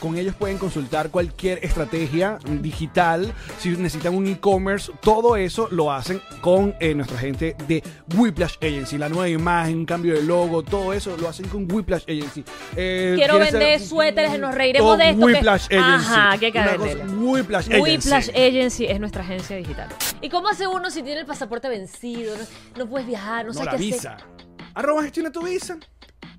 con ellos pueden consultar cualquier estrategia digital, si necesitan un e-commerce, todo eso lo hacen con eh, nuestra gente de Whiplash Agency, la nueva imagen, un cambio de logo, todo eso lo hacen con Whiplash Agency. Eh, Quiero ¿quieres vender suéteres, nos reiremos de esto, que- Whiplash Agency. Ajá, cosa, Whiplash Agency. Whiplash Agency es nuestra agencia digital. ¿Y cómo hace uno si tiene el pasaporte vencido? No, no puedes viajar, no, No, sabes la qué visa. hacer. Arroba gestiona tu visa.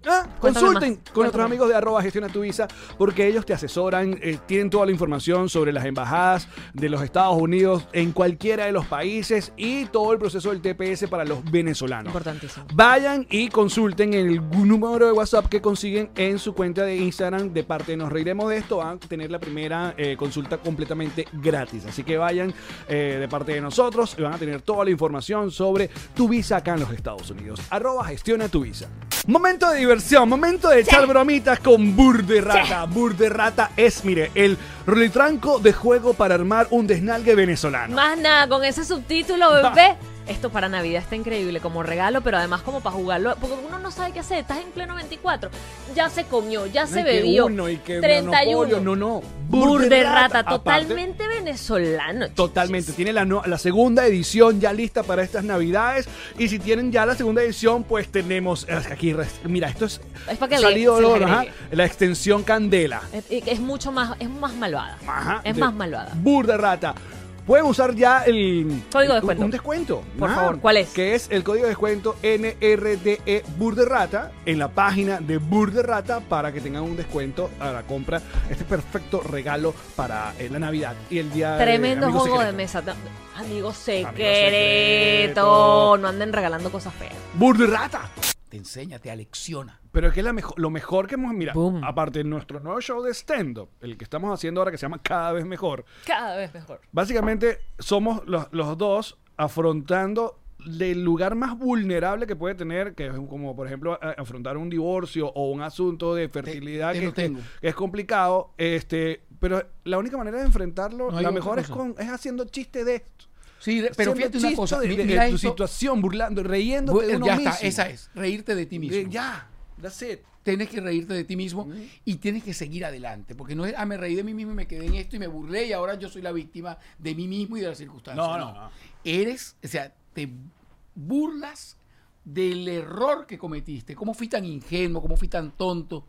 Ah, consulten más, con nuestros amigos de arroba gestiona tu visa porque ellos te asesoran, eh, tienen toda la información sobre las embajadas de los Estados Unidos en cualquiera de los países y todo el proceso del TPS para los venezolanos. Importantísimo. Vayan y consulten el número de WhatsApp que consiguen en su cuenta de Instagram de parte de Nos Reiremos de esto. Van a tener la primera eh, consulta completamente gratis. Así que vayan eh, de parte de nosotros y van a tener toda la información sobre tu visa acá en los Estados Unidos. Arroba gestiona tu visa. Momento de diversión, momento de echar bromitas con Burderrata. Burderrata es, mire, el rolitranco de juego para armar un desnalgue venezolano. Más nada, con ese subtítulo, bebé, esto para Navidad está increíble como regalo, pero además como para jugarlo, porque uno no sabe qué hacer, estás en pleno 24, ya se comió, ya se y que bebió, uno, y que 31, monopolio, no, no. Bur de rata, Aparte, totalmente venezolano. Totalmente. chichis. Tiene la, la segunda edición ya lista para estas navidades. Y si tienen ya la segunda edición, pues tenemos aquí. Mira, esto es, Es para que le- salido ajá, la extensión Candela. Es, es mucho más, es más malvada. Ajá, es más malvada. Bur de rata. Pueden usar ya el Código de descuento. Un, descuento. Por favor, ¿cuál es? Que es el código de descuento NRDE Bur de Rata en la página de Bur de Rata para que tengan un descuento a la compra. Este perfecto regalo para eh, la Navidad y el día de Tremendo juego de mesa. Amigo secreto. secreto. No anden regalando cosas feas. Bur de Rata. Te enseña, te alecciona. Pero es que la mejo- lo mejor que hemos, mira, Boom. aparte de nuestro nuevo show de stand-up, el que estamos haciendo ahora que se llama Cada vez Mejor, Cada vez mejor. básicamente somos los, los dos afrontando el lugar más vulnerable que puede tener, que es como por ejemplo a- afrontar un divorcio o un asunto de fertilidad te que, lo tengo. que es complicado, este, pero la única manera de enfrentarlo, No hay la otra mejor es cosa. con es haciendo chiste de esto. Sí, pero fíjate una cosa. de, de- tu situación, burlando, de uno ya mismo. está, esa es. Reírte de ti mismo. De- ya, that's it. Tienes que reírte de ti mismo y tienes que seguir adelante. Porque no es, ah, me reí de mí mismo y me quedé en esto y me burlé y ahora yo soy la víctima de mí mismo y de las circunstancias. No, no, no. Eres, o sea, te burlas del error que cometiste. ¿Cómo fui tan ingenuo? ¿Cómo fui tan tonto?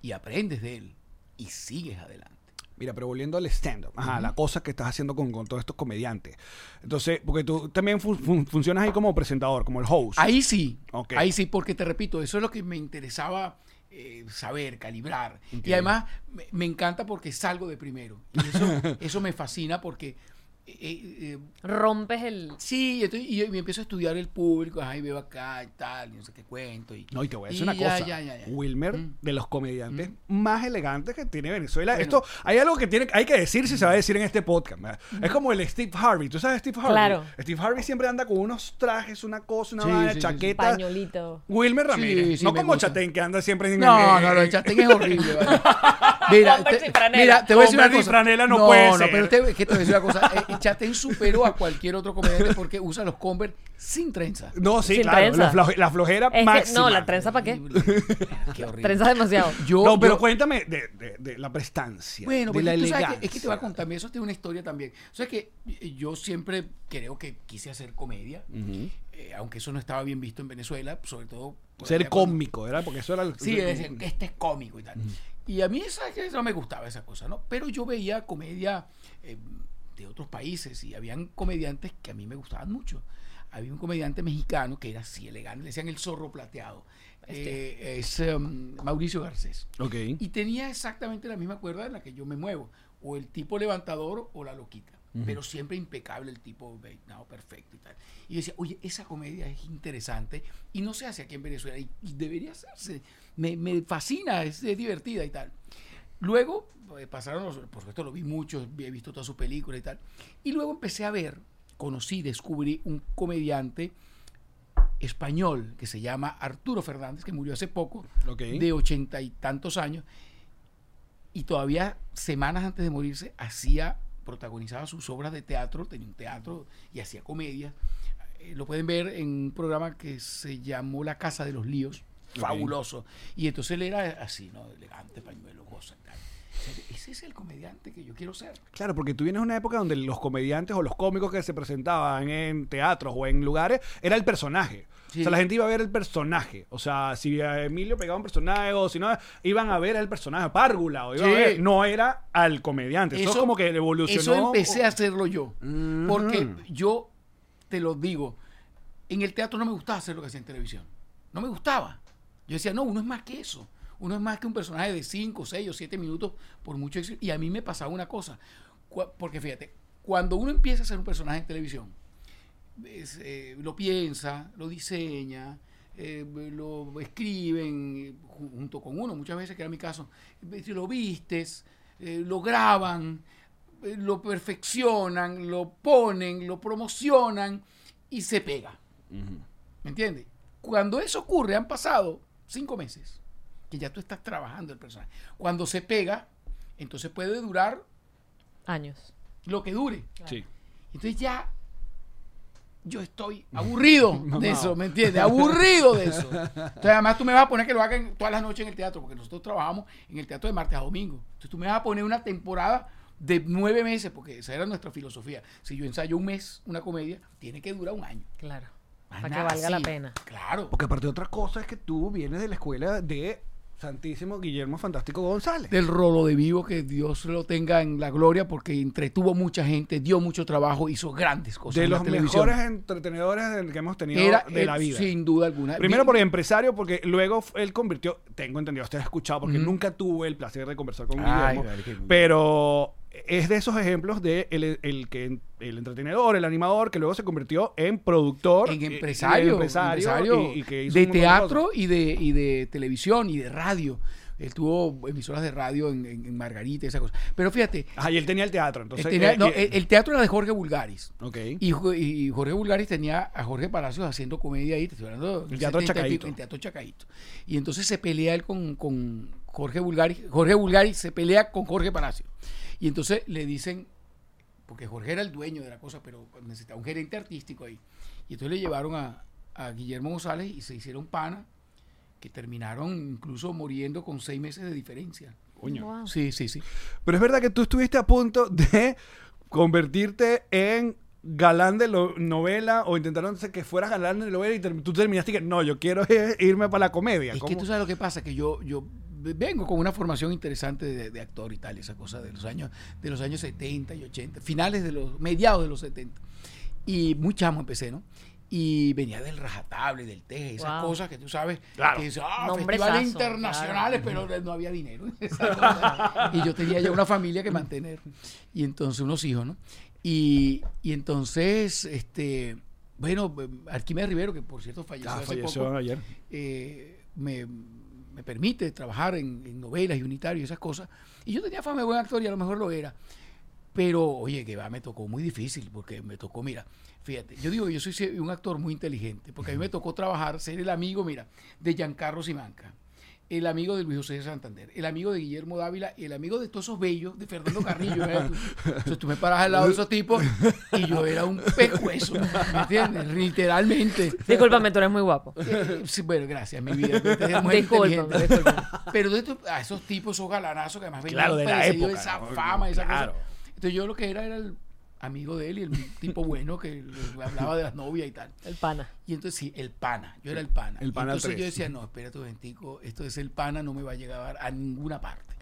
Y aprendes de él y sigues adelante. Mira, pero volviendo al stand-up, ajá, la cosa que estás haciendo con, con todos estos comediantes. Entonces, porque tú también fu- fun- funcionas ahí como presentador, como el host. Ahí sí, ahí sí, porque te repito, eso es lo que me interesaba eh, saber, calibrar. Y además me, me encanta porque salgo de primero. Y eso, (laughs) eso me fascina porque... eh, eh, Rompes el. sí, entonces, y yo me empiezo a estudiar el público, ajá, y veo acá y tal, y no sé qué cuento. Y, No, y te voy a decir y una ya, cosa. ya, ya, ya. Wilmer, Mm. de los comediantes más elegantes que tiene Venezuela. Bueno. Esto, hay algo que tiene, hay que decir si se va a decir en este podcast. ¿verdad? Es como el Steve Harvey. ¿Tú sabes Steve Harvey? Claro. Steve Harvey siempre anda con unos trajes, una cosa, una Sí, vaina, sí, sí, sí. chaqueta. Pañolito. Wilmer Ramírez. Sí, sí, no como gusta. Chatén, que anda siempre en No, en- no, en- Chatén es horrible. ¿vale? (laughs) (laughs) Mira, te, mira, te voy a decir una cosa. franela no puede No, ser. pero te, que te voy a decir una cosa. Eh, Chatén superó a cualquier otro comediante porque usa los Converse sin trenza. No, sí, Sin claro. trenza. La, floje- la flojera Es que- máxima. no, la trenza para qué? Qué horrible. Trenza demasiado. Yo, no, pero yo- cuéntame de, de- de la prestancia. Bueno, de pues la tú sabes que, es que te voy a contar, eso tiene una historia también. O sea que eh, yo siempre creo que quise hacer comedia, eh, aunque eso no estaba bien visto en Venezuela, sobre todo... por Ser cómico, ¿verdad? Porque eso era el. Sí, decían que este es cómico y tal. Y a mí esa, eso no me gustaba esa cosa, ¿no? Pero yo veía comedia eh, de otros países y habían comediantes que a mí me gustaban mucho. Había un comediante mexicano que era así elegante, le decían el zorro plateado. Eh, es em, Mauricio Garcés. Ok. Y tenía exactamente la misma cuerda en la que yo me muevo. O el tipo levantador o la loquita. Pero siempre impecable el tipo peinado perfecto y tal. Y yo decía, oye, esa comedia es interesante y no se hace aquí en Venezuela y, y debería hacerse. Me, me fascina, es, es divertida y tal. Luego eh, pasaron, los, por supuesto lo vi mucho, he visto todas sus películas y tal. Y luego empecé a ver, conocí, descubrí un comediante español que se llama Arturo Fernández, que murió hace poco, Ok. de ochenta y tantos años, y todavía semanas antes de morirse hacía, protagonizaba sus obras de teatro, tenía un teatro y hacía comedia. Eh, lo pueden ver en un programa que se llamó La Casa de los Líos, fabuloso. Y entonces él era así, ¿no? Elegante, pañuelo, cosa y tal. O sea, Ese es el comediante que yo quiero ser. Claro, porque tú vienes de una época donde los comediantes o los cómicos que se presentaban en teatros o en lugares era el personaje. Sí. O sea, la gente iba a ver el personaje. O sea, si a Emilio pegaba un personaje o si no, iban a ver el personaje, Párgula, o iban Sí. a ver, no era al comediante. Eso, es como que evolucionó. Eso empecé a hacerlo yo. Porque yo, te lo digo, en el teatro no me gustaba hacer lo que hacía en televisión. No me gustaba. Yo decía, no, uno es más que eso. Uno es más que un personaje de 5, 6 o 7 minutos por mucho. éxito. Y a mí me pasaba una cosa. Porque fíjate, cuando uno empieza a hacer un personaje en televisión, es, eh, lo piensa, lo diseña, eh, lo escriben eh, ju- junto con uno, muchas veces, que era mi caso, lo vistes, eh, lo graban, lo perfeccionan, lo ponen, lo promocionan y se pega. ¿Me entiendes? Cuando eso ocurre, han pasado cinco meses que ya tú estás trabajando el personaje. Cuando se pega, entonces puede durar Años. lo que dure. Sí. Entonces ya yo estoy aburrido (laughs) de eso, ¿me entiendes? Aburrido de eso. Entonces, además tú me vas a poner que lo hagan todas las noches en el teatro, porque nosotros trabajamos en el teatro de martes a domingo. Entonces tú me vas a poner una temporada de nueve meses, porque esa era nuestra filosofía. Si yo ensayo un mes una comedia, tiene que durar un año. Claro. Para que valga la pena. Claro. Porque aparte otra cosa es que tú vienes de la escuela de Santísimo Guillermo Fantástico González. Del rolo de vivo, que Dios lo tenga en la gloria, porque entretuvo mucha gente, dio mucho trabajo, hizo grandes cosas. de en la los televisión. mejores entretenedores del que hemos tenido Era, de la vida. Sin duda alguna. Primero por empresario, porque luego él convirtió, tengo entendido, usted ha escuchado, porque nunca tuve el placer de conversar con Ay, Guillermo, vale, pero es de esos ejemplos de el, el que el entretenedor, el animador, que luego se convirtió en productor, en y empresario, empresario, empresario y, y que hizo de teatro cosas. y de, y de televisión y de radio. Él tuvo emisoras de radio en, en- en Margarita y esa cosa. Pero fíjate, Ajá, y él tenía el teatro, entonces... tenía- eh, no, eh, el, teatro era de Jorge Vulgaris. ok. Y, y Jorge Vulgaris tenía a Jorge Palacios haciendo comedia ahí, te estoy hablando del El Teatro 70 y pico, Chacaíto. En Teatro Chacaíto. Y entonces se pelea él con, con Jorge Vulgaris. Jorge Vulgaris se pelea con Jorge Palacios. Y entonces le dicen, porque Jorge era el dueño de la cosa, pero necesitaba un gerente artístico ahí. Y entonces le llevaron a, a Guillermo González y se hicieron pana, que terminaron incluso muriendo con seis meses de diferencia. Coño. Wow. Sí, sí, sí. Pero es verdad que tú estuviste a punto de convertirte en galán de lo- novela o intentaron que fueras galán de novela y ter- tú terminaste que no, yo quiero (laughs) irme para la comedia. Es ¿Cómo? que tú sabes lo que pasa, que yo, yo vengo con una formación interesante de, de actor y tal, esa cosa de los años, de los años 70 y 80, finales de los, mediados de los 70. Y muy chamo empecé, ¿no? Y venía del rajatable, del teje, esas Wow. cosas que tú sabes, Claro. que dices, ah, festivales internacionales, pero no había dinero. (laughs) y yo tenía ya una familia que mantener. Y entonces unos hijos, ¿no? Y, y entonces, este, bueno, Arquímedes Rivero, que por cierto falleció Ah, hace falleció poco, ayer. eh, me, me permite trabajar en, novelas y unitario y esas cosas. Y yo tenía fama de buen actor y a lo mejor lo era. Pero, oye, que va, me tocó muy difícil porque me tocó, mira, fíjate, yo digo yo soy un actor muy inteligente porque a mí me tocó trabajar, ser el amigo, mira, de Giancarlo Simanca, el amigo de Luis José de Santander, el amigo de Guillermo Dávila y el amigo de todos esos bellos de Fernando Carrillo. ¿eh? (laughs) Entonces tú me paras al lado de esos tipos y yo era un pecueso, ¿me entiendes? Literalmente. Discúlpame, tú eres muy guapo. Eh, sí, bueno, gracias, mi vida. Discúlpame. Pero de estos- a esos tipos, esos galanazos que además venían Claro, de la época, esa ¿no? fama, esa Claro. cosa. Entonces yo lo que era era el amigo de él y el tipo bueno que le hablaba de las novias y tal. El pana. Y entonces sí, el pana, yo era el pana. El Y pana entonces yo decía, no, espérate un momentico, esto es el pana, no me va a llegar a ninguna parte.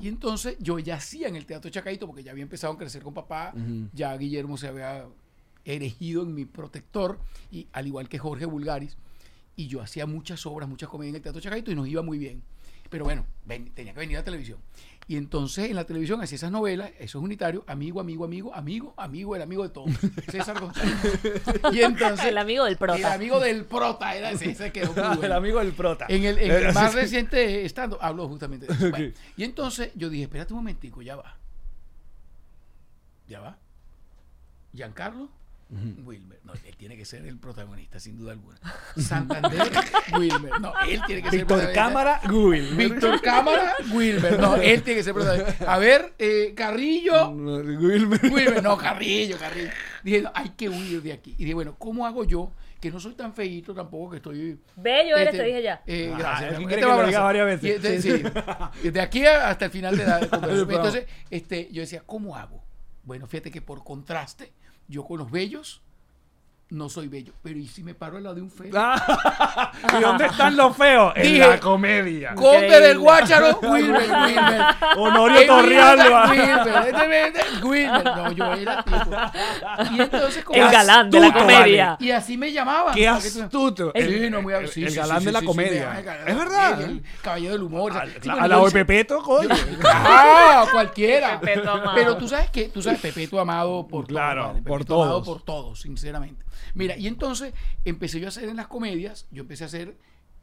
Y entonces yo ya hacía en el Teatro Chacaito, porque ya había empezado a crecer con papá, ya Guillermo se había erigido en mi protector, y al igual que Jorge Bulgaris, y yo hacía muchas obras, muchas comedias en el Teatro Chacaito y nos iba muy bien. Pero bueno, ven- tenía que venir a la televisión. Y entonces en la televisión hacía esas novelas, eso es unitario, amigo, amigo, amigo, amigo, amigo, el amigo de todos. César González. Y entonces. El amigo del prota. El amigo del prota era ese, ese quedó muy (laughs) bueno. el amigo del prota. En el, en el Eh, más reciente estando, habló justamente de eso. Bueno, y entonces yo dije, espérate un momentico, ya va. Ya va. Giancarlo Wilmer. No, él tiene que ser el protagonista, sin duda alguna. Santander (laughs) Wilmer. No, él tiene que ser el Víctor protagonista. Cámara, Google. Víctor Cámara Wilmer. No, él tiene que ser el protagonista. A ver, eh, Carrillo. Wilmer. Wilmer, no, Carrillo, Carrillo. Dije, no, hay que huir de aquí. Y dije, bueno, ¿cómo hago yo? Que no soy tan feíto tampoco, que estoy... Bello eres, Este, te dije ya. eh, Ah, gracias. él mi amor, quiere te voy que a lo diga varias veces. Y entonces, sí, de aquí hasta el final de la (laughs) conversación. Entonces, este, yo decía, ¿cómo hago? Bueno, fíjate que por contraste, yo con los bellos no soy bello. Pero ¿y si me paro al lado de un feo? Ah, (laughs) ¿Y dónde están los feos? En Dije, la comedia. Conde del Guácharo, (laughs) Wilmer, Wilmer. Honorio Torrealba. Wilmer, este, Wilmer. No, yo era tipo. Y entonces, como El galán de la astuto, comedia. vale. Y así me llamaban. Qué para que tú- astuto. Sí, no, muy el, sí, el sí, galán sí, de la sí, sí, comedia. el es galán de la verdad. comedia, El caballero del humor. o sea, A, sí, a bueno, la yo hice- Pepeto, coño. Ah, cualquiera. Pepeto amado. Pero tú sabes que, tú sabes, Pepeto amado por Claro, todos. por todos. por todos, sinceramente. Mira, y entonces empecé yo a hacer en las comedias, yo empecé a hacer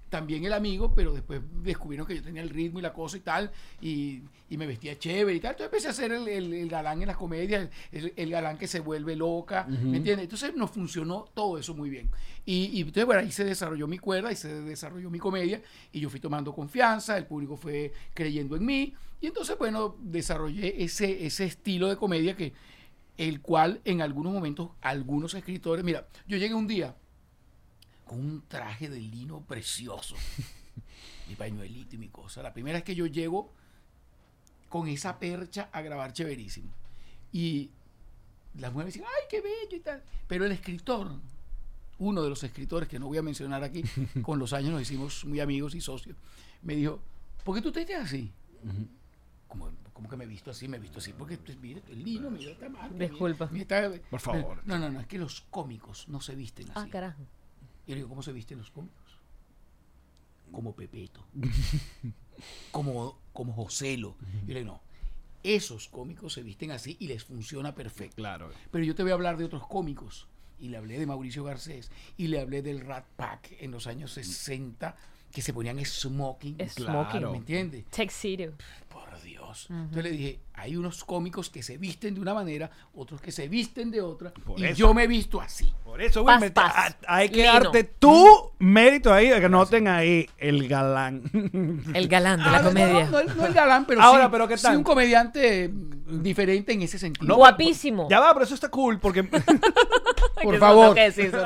también el amigo, pero después descubrieron que yo tenía el ritmo y la cosa y tal, y, y me vestía chévere y tal. Entonces empecé a hacer el, el- el galán en las comedias, el, el galán que se vuelve loca, ¿me entiendes? Entonces nos funcionó todo eso muy bien. Y, y entonces, bueno, ahí se desarrolló mi cuerda, ahí se desarrolló mi comedia, y yo fui tomando confianza, el público fue creyendo en mí, y entonces, bueno, desarrollé ese, ese estilo de comedia que el cual en algunos momentos algunos escritores, mira, yo llegué un día con un traje de lino precioso, (laughs) mi pañuelito y mi cosa. La primera vez que yo llego con esa percha a grabar chéverísimo. Y las mujeres dicen, ay, qué bello y tal. Pero el escritor, uno de los escritores que no voy a mencionar aquí, (laughs) con los años nos hicimos muy amigos y socios, me dijo, ¿por qué tú te ves así? como, como que me he visto así, me he visto así, porque pues, mire, el lino, mira esta marca. mira- Disculpa. mira esta- Por favor. No, no, no, es que los cómicos no se visten así. Ah, carajo. Y yo le digo, ¿cómo se visten los cómicos? Como Pepeto. (laughs) como, como Joselo. Yo le digo, no. Esos cómicos se visten así y les funciona perfecto. Claro. Pero yo te voy a hablar de otros cómicos. Y le hablé de Mauricio Garcés. Y le hablé del Rat Pack en los años 60, que se ponían smoking. Smoking. ¿Me entiendes? Tuxedo. Por Dios. Entonces le dije, hay unos cómicos que se visten de una manera, otros que se visten de otra. Por y eso. yo me he visto así. Por eso, Paz, Wilmer, paz. a- hay que Lino. darte tu mérito ahí, que noten ahí el galán. (laughs) El galán de Ah, la no, comedia. No, no, no el galán, pero Ahora, sí, pero ¿qué sí tal? un comediante mm, diferente en ese sentido. No, Guapísimo. Ya va, pero eso está cool porque (laughs) por favor.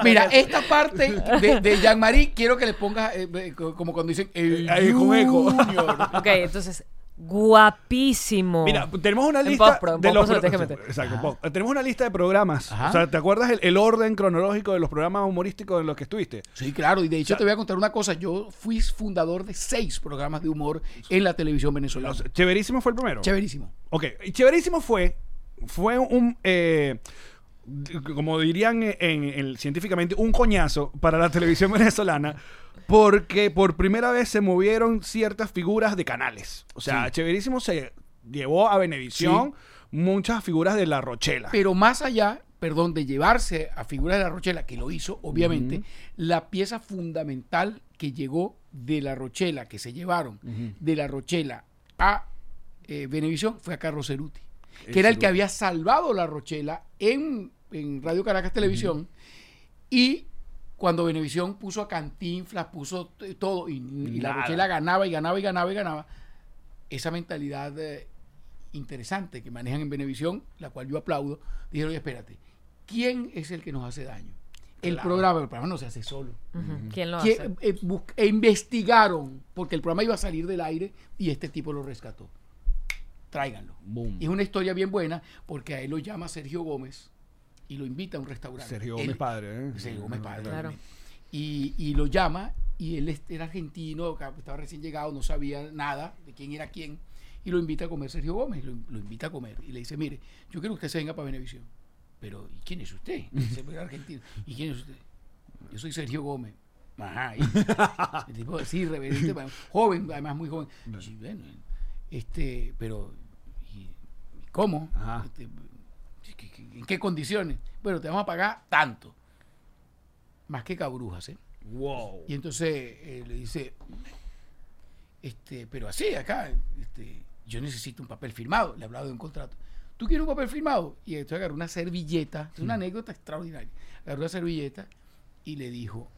Mira, esta parte de, de Jean-Marie quiero que le pongas eh, eh, como cuando dicen el Ahí, con eco. (laughs) Ok, entonces, guapísimo. Mira, tenemos una lista de los pro-. Exacto, tenemos una lista de programas. Ajá. O sea, ¿te acuerdas el, el orden cronológico de los programas humorísticos en los que estuviste? Sí, claro, y de hecho te voy a contar una cosa. Yo fui fundador de seis programas de humor en la televisión venezolana. Los- Chéverísimo fue el primero. Chéverísimo. Ok, y Chéverísimo fue, fue un, eh, como dirían en, en- científicamente, un coñazo para la televisión (laughs) venezolana, porque por primera vez se movieron ciertas figuras de canales. O sea, Sí. Chéverísimo se llevó a Venevisión muchas figuras de La Rochela. Pero más allá, perdón, de llevarse a figuras de la Rochela, que lo hizo, obviamente, la pieza fundamental que llegó de la Rochela, que se llevaron de la Rochela a eh, Venevisión, fue a Carlos Ceruti, que era el que había salvado la Rochela en, en Radio Caracas Televisión. Y cuando Venevisión puso a Cantinflas, puso todo, y, y la. Rochela ganaba y ganaba y ganaba y ganaba, esa mentalidad eh, interesante que manejan en Venevisión, la cual yo aplaudo, dijeron, oye, espérate, ¿quién es el que nos hace daño? El programa, el programa no se hace solo. ¿Quién lo ¿Quién- hace? eh, bus- e investigaron, porque el programa iba a salir del aire y este tipo lo rescató. Tráiganlo. Boom. Y es una historia bien buena porque a él lo llama Sergio Gómez y lo invita a un restaurante. Sergio Él- Gómez padre, ¿eh? Sergio Gómez padre. Claro. Y, y lo llama y él es- era argentino, estaba recién llegado, no sabía nada de quién era quién. Y lo invita a comer Sergio Gómez, lo, lo invita a comer. Y le dice, mire, yo quiero que usted se venga para Venevisión. Pero, ¿y quién es usted? (laughs) Dice, "Pero era argentino. ¿Y quién es usted? Yo soy Sergio Gómez. Ajá. y- (laughs) el tipo así, reverente, joven, además muy joven. Sí, bueno, este, pero, ¿y ¿cómo? Ajá. Este, ¿qué- qué- ¿En qué condiciones? Bueno, te vamos a pagar tanto. Más que cabrujas, ¿eh? Wow. Y entonces eh, le dice, este, pero así, acá, este, yo necesito un papel firmado. Le he hablado de un contrato. ¿Tú quieres un papel firmado? Y entonces agarró una servilleta, es una anécdota extraordinaria. Agarró una servilleta y le dijo,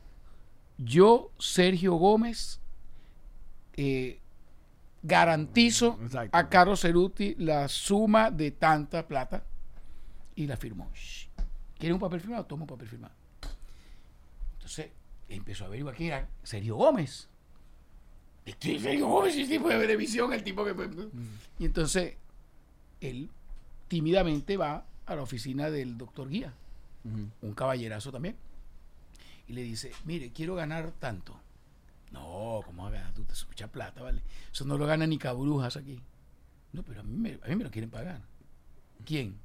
yo, Sergio Gómez, eh, garantizo Exacto. a Carlos Ceruti la suma de tanta plata. Y la firmó. Shh. ¿Quieres un papel firmado? Toma un papel firmado. Entonces empezó a averiguar quién era Sergio Gómez. Este Sergio Gómez, el tipo de televisión, el tipo que. Y entonces él tímidamente va a la oficina del doctor Guía, un caballerazo también, y le dice: Mire, quiero ganar tanto. No, ¿cómo vas a ganar? Tú te mucha plata, ¿vale? Eso no lo gana ni cabrujas aquí. No, pero a mí me, a mí me lo quieren pagar. ¿Quién?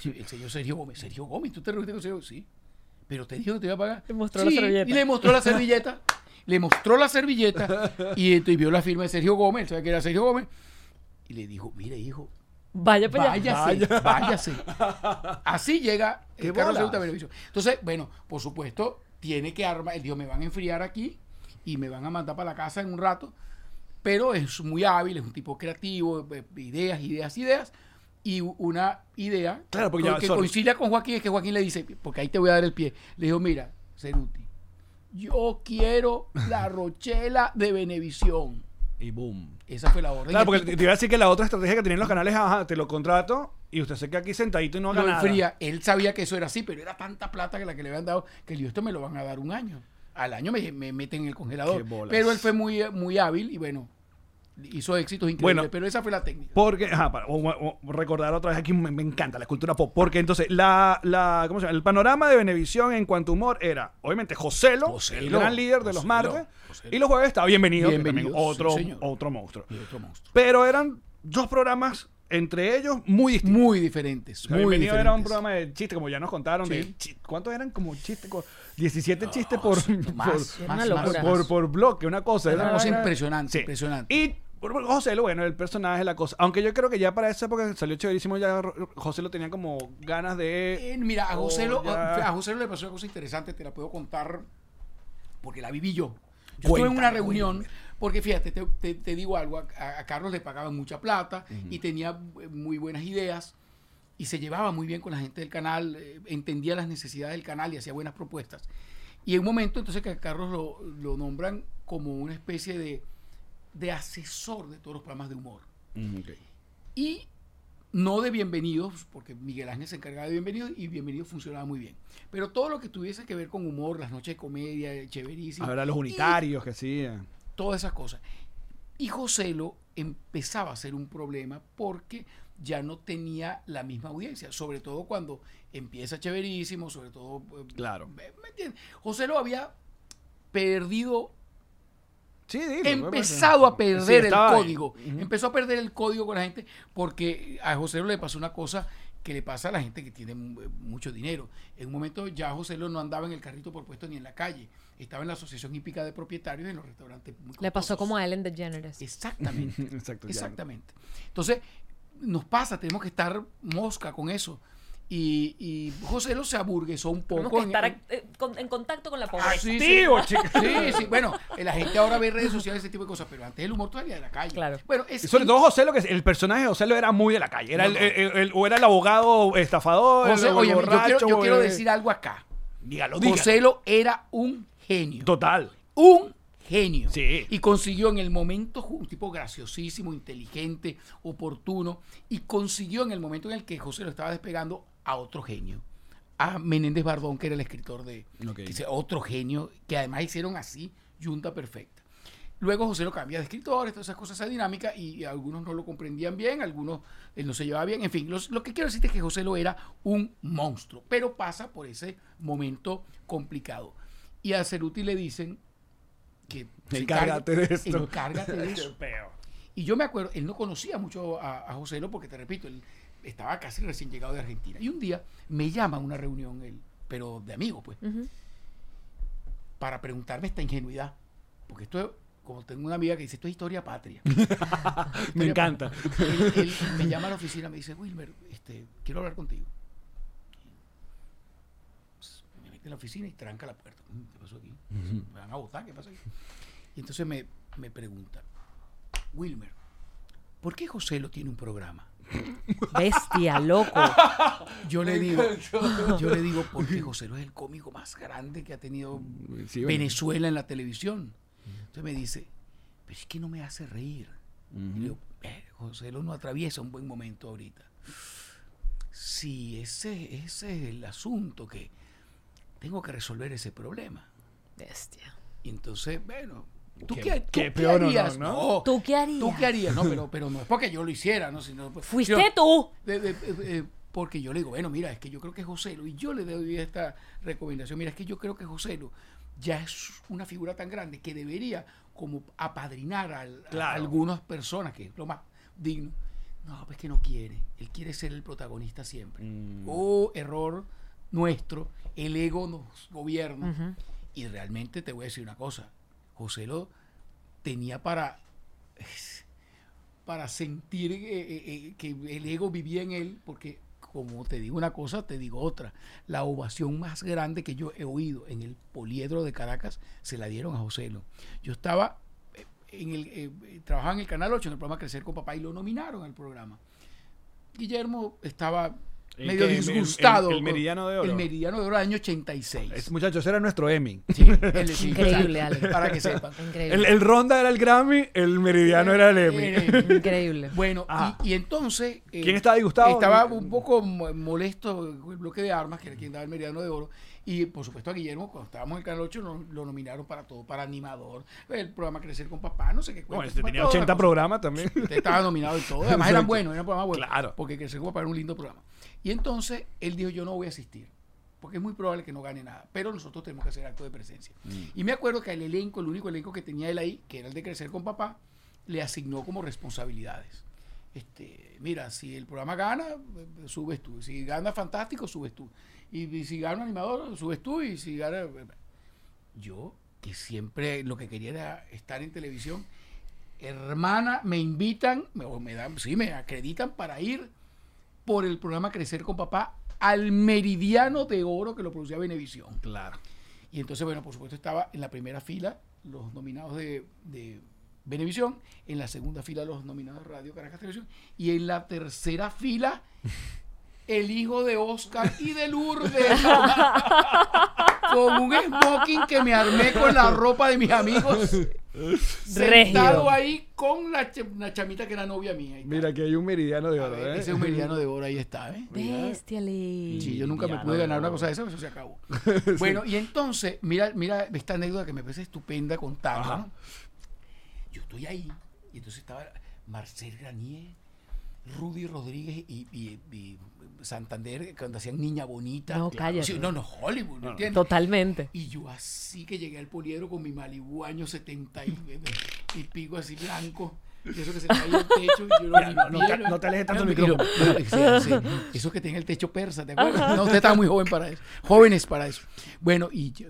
Sí, el señor Sergio Gómez. Sergio Gómez, ¿tú te reuniste con Sergio? Sí. Pero te dijo que te iba a pagar. Le mostró la Sí, servilleta. Y le mostró la (laughs) servilleta. le mostró la servilleta. Y entonces vio la firma de Sergio Gómez. ¿Sabes que era Sergio Gómez? Y le dijo, mire, hijo, Vaya para allá. váyase, váyase. (laughs) Así llega ¡Qué el Carlos Venevisión. Entonces, bueno, por supuesto, tiene que armar. Él dijo, me van a enfriar aquí y me van a mandar para la casa en un rato. Pero es muy hábil, es un tipo creativo, eh, ideas, ideas, ideas. Y una idea Claro, porque que, ya, que sorry. coincide con Joaquín es que Joaquín le dice, porque ahí te voy a dar el pie. Le dijo, mira, Ceruti, yo quiero la Rochela de Venevisión. Y boom. Esa fue la orden. Claro, porque te te iba a decir que la otra estrategia que tienen los canales es, ajá, te lo contrato y usted se queda aquí sentadito y no haga lo nada. enfría. Él sabía que eso era así, pero era tanta plata que la que le habían dado que él dijo, esto me lo van a dar un año. Al año me, me meten en el congelador. Pero él fue muy, muy hábil y bueno, hizo éxitos increíbles. Bueno. pero esa fue la técnica. Porque, ajá, para o- o recordar otra vez aquí, me, me encanta la cultura pop. Porque entonces, la, la, ¿cómo se llama? El panorama de Benevisión en cuanto a humor era, obviamente, Joselo, el gran líder de los martes. Joselo. Y los jueves estaba bienvenido, Bienvenido, también otro, sí, otro monstruo. Y otro monstruo. Pero eran dos programas, entre ellos, muy distintos. Muy diferentes. Muy bienvenido diferentes. era un programa de chistes, como ya nos contaron. De, Sí. ¿Cuántos eran como chistes? Co- 17 chistes por, por, más, Era más, una más, locura. más. por, por bloque, una cosa. Era una cosa impresionante, Sí. impresionante. Y José Lo, bueno, el personaje, la cosa. Aunque yo creo que ya para esa época salió chéverísimo, ya José lo tenía como ganas de. Eh, mira, a José, lo- Oh, ya. a José lo le pasó una cosa interesante, te la puedo contar porque la viví yo. Yo estuve en una reunión, porque fíjate, te, te- te digo algo, a, a Carlos le pagaban mucha plata y tenía eh, muy buenas ideas y se llevaba muy bien con la gente del canal, eh, entendía las necesidades del canal y hacía buenas propuestas. Y en un momento entonces que a Carlos lo, lo nombran como una especie de, de asesor de todos los programas de humor. Mm. Y no de bienvenidos, porque Miguel Ángel se encargaba de bienvenidos y bienvenidos funcionaba muy bien. Pero todo lo que tuviese que ver con humor, las noches de comedia, chéverísimo. Ahora los unitarios que hacían. todas esas cosas. Y Joselo empezaba a ser un problema porque ya no tenía la misma audiencia, sobre todo cuando empieza chéverísimo, sobre todo... eh, Claro. ¿Me me entiendes? Joselo había perdido Sí, dilo, empezado a Sí, perder el código. Empezó a perder el código con la gente porque a José Lo le pasó una cosa que le pasa a la gente que tiene mu- mucho dinero. En un momento ya José Lo no andaba en el carrito por puesto ni en la calle. Estaba en la Asociación Hípica de Propietarios en los restaurantes muy Le pasó como a Ellen DeGeneres. Exactamente. (laughs) Exacto. Exactamente. Entonces, nos pasa, tenemos que estar mosca con eso. Y, y José Lo se aburguesó un poco. Que en- estar en- eh, con- en contacto con la pobreza. Sí, sí. Chica. Sí, sí, bueno, eh, la gente ahora ve redes sociales, ese tipo de cosas, pero antes el humor todavía de la calle. Claro. Bueno, es Y sobre todo José lo que el personaje de José lo era muy de la calle. Era No, el, no. el- el- o era el abogado estafador, José, el, oye, yo borracho. quiero, yo quiero el- decir algo acá. Dígalo, dígalo. José Lo era un genio. Total. un genio. Sí. Y consiguió en el momento, un tipo graciosísimo, inteligente, oportuno, y consiguió en el momento en el que José lo estaba despegando a otro genio. A Menéndez Bardón, que era el escritor de Ok. que dice, otro genio, que además hicieron así, junta perfecta. Luego José lo cambia de escritor, todas esas cosas, esa dinámica, y algunos no lo comprendían bien, algunos él no se llevaba bien. En fin, los- lo que quiero decirte es que José lo era un monstruo, pero pasa por ese momento complicado. Y a Ceruti le dicen que Encárgate de esto. Encárgate de (laughs) eso. Y yo me acuerdo, él no conocía mucho a, a José Lo porque te repito, él estaba casi recién llegado de Argentina. Y un día me llama a una reunión, él, pero de amigos, pues, para preguntarme esta ingenuidad. Porque esto, es- como tengo una amiga que dice, esto es historia patria. (laughs) Me encanta. patria. Él, él me llama a la oficina, me dice, Wilmer, este, quiero hablar contigo. Me mete en la oficina y tranca la puerta. Mm, ¿Qué pasó aquí? ¿Me van a votar? ¿Qué pasa aquí? Y entonces me, me pregunta, Wilmer, ¿por qué José lo tiene un programa? Bestia, loco. Yo le digo, yo le digo, porque José Lo es el cómico más grande que ha tenido Sí, bueno. Venezuela en la televisión. Entonces me dice, pero es que no me hace reír. Y le digo, "Eh, José Lo no atraviesa un buen momento ahorita. Sí, ese, ese es el asunto que tengo que resolver ese problema. Bestia. Y entonces, bueno, ¿tú Qué- qué, tú qué qué peor harías? ¿no? ¿Tú qué harías? ¿Tú qué harías? No, pero, (laughs) pero no es porque yo lo hiciera, ¿no? Sino, Fuiste sino- tú. de- de- de- eh, porque yo le digo, bueno, mira, es que yo creo que José Lo, y yo le doy esta recomendación, mira, es que yo creo que José Lo ya es una figura tan grande que debería como apadrinar al- a, algunas personas, que es lo más digno. No, pues que no quiere, él quiere ser el protagonista siempre. Mm. Oh, error nuestro, el ego nos gobierna. Y realmente te voy a decir una cosa, José lo tenía para, para sentir eh, eh, eh, que el ego vivía en él, porque como te digo una cosa, te digo otra. La ovación más grande que yo he oído en el poliedro de Caracas se la dieron a José Lo. Yo estaba en el, trabajaba en el Canal 8 en el programa Crecer con Papá y lo nominaron al programa. Guillermo estaba ¿El medio qué? El- el- disgustado. el Meridiano de Oro? El Meridiano de Oro año 86. Es- muchachos, ese era nuestro Emmy. Sí, (laughs) el- sí, Increíble, exacto, Ale. Para que sepan. Increíble. El, el Ronda era el Grammy, el Meridiano era el Emmy. Increíble. Bueno, y, y entonces... eh, ¿Quién estaba disgustado? Estaba un poco mo- molesto el bloque de armas, que era quien daba el Meridiano de Oro. Y por supuesto a Guillermo, cuando estábamos en el Canal 8, lo, lo nominaron para todo, para animador, el programa Crecer con Papá, no sé qué Bueno, cuento, este tenía toda la 80 cosa. programas también. Usted estaba nominado y todo. Además eran buenos, eran programas buenos. Claro. Porque Crecer con Papá era un lindo programa. Y entonces él dijo, yo no voy a asistir. Porque es muy probable que no gane nada. Pero nosotros tenemos que hacer acto de presencia. Y me acuerdo que el elenco, el único elenco que tenía él ahí, que era el de Crecer con Papá, le asignó como responsabilidades. Este, mira, si el programa gana, eh, subes tú. Si gana fantástico, subes tú. Y, si gana animador, subes tú. Y si gana... eh, Yo, que siempre lo que quería era estar en televisión, hermana, me invitan, me- o me dan, sí, me acreditan para ir por el programa Crecer con Papá al Meridiano de Oro que lo producía Venevisión. Claro. Y entonces, bueno, por supuesto estaba en la primera fila los nominados de, de Venevisión, en la segunda fila los nominados de Radio Caracas Televisión, y en la tercera fila (laughs) el hijo de Oscar y de Lourdes. (laughs) con un smoking que me armé con la ropa de mis amigos. Sentado Regio. ahí con la, ch- una chamita que era novia mía. Mira, que hay un Meridiano de Oro, ver, ¿eh? ese es un meridiano de oro, ahí está, ¿eh? Bestiale. Sí, yo nunca me pude de ganar una cosa de esa, eso se acabó. (laughs) Bueno, y entonces, mira, mira esta anécdota que me parece estupenda contarla. Yo estoy ahí, y entonces estaba Marcel Granier, Rudy Rodríguez y, y- y Santander, cuando hacían Niña Bonita. No, cállate. Sí, no, no, Hollywood, ¿me entiendes? Totalmente. Y yo así que llegué al poliedro con mi Malibu año 70 y, y pico así blanco. Y eso que se el techo. y yo Mira, no- no te- no te alejes tanto lo- micrófono. sí, (laughs) sí. Eso que tenía el techo persa, ¿te acuerdas? No, usted estaba muy joven para eso. Jóvenes para eso. Bueno, yo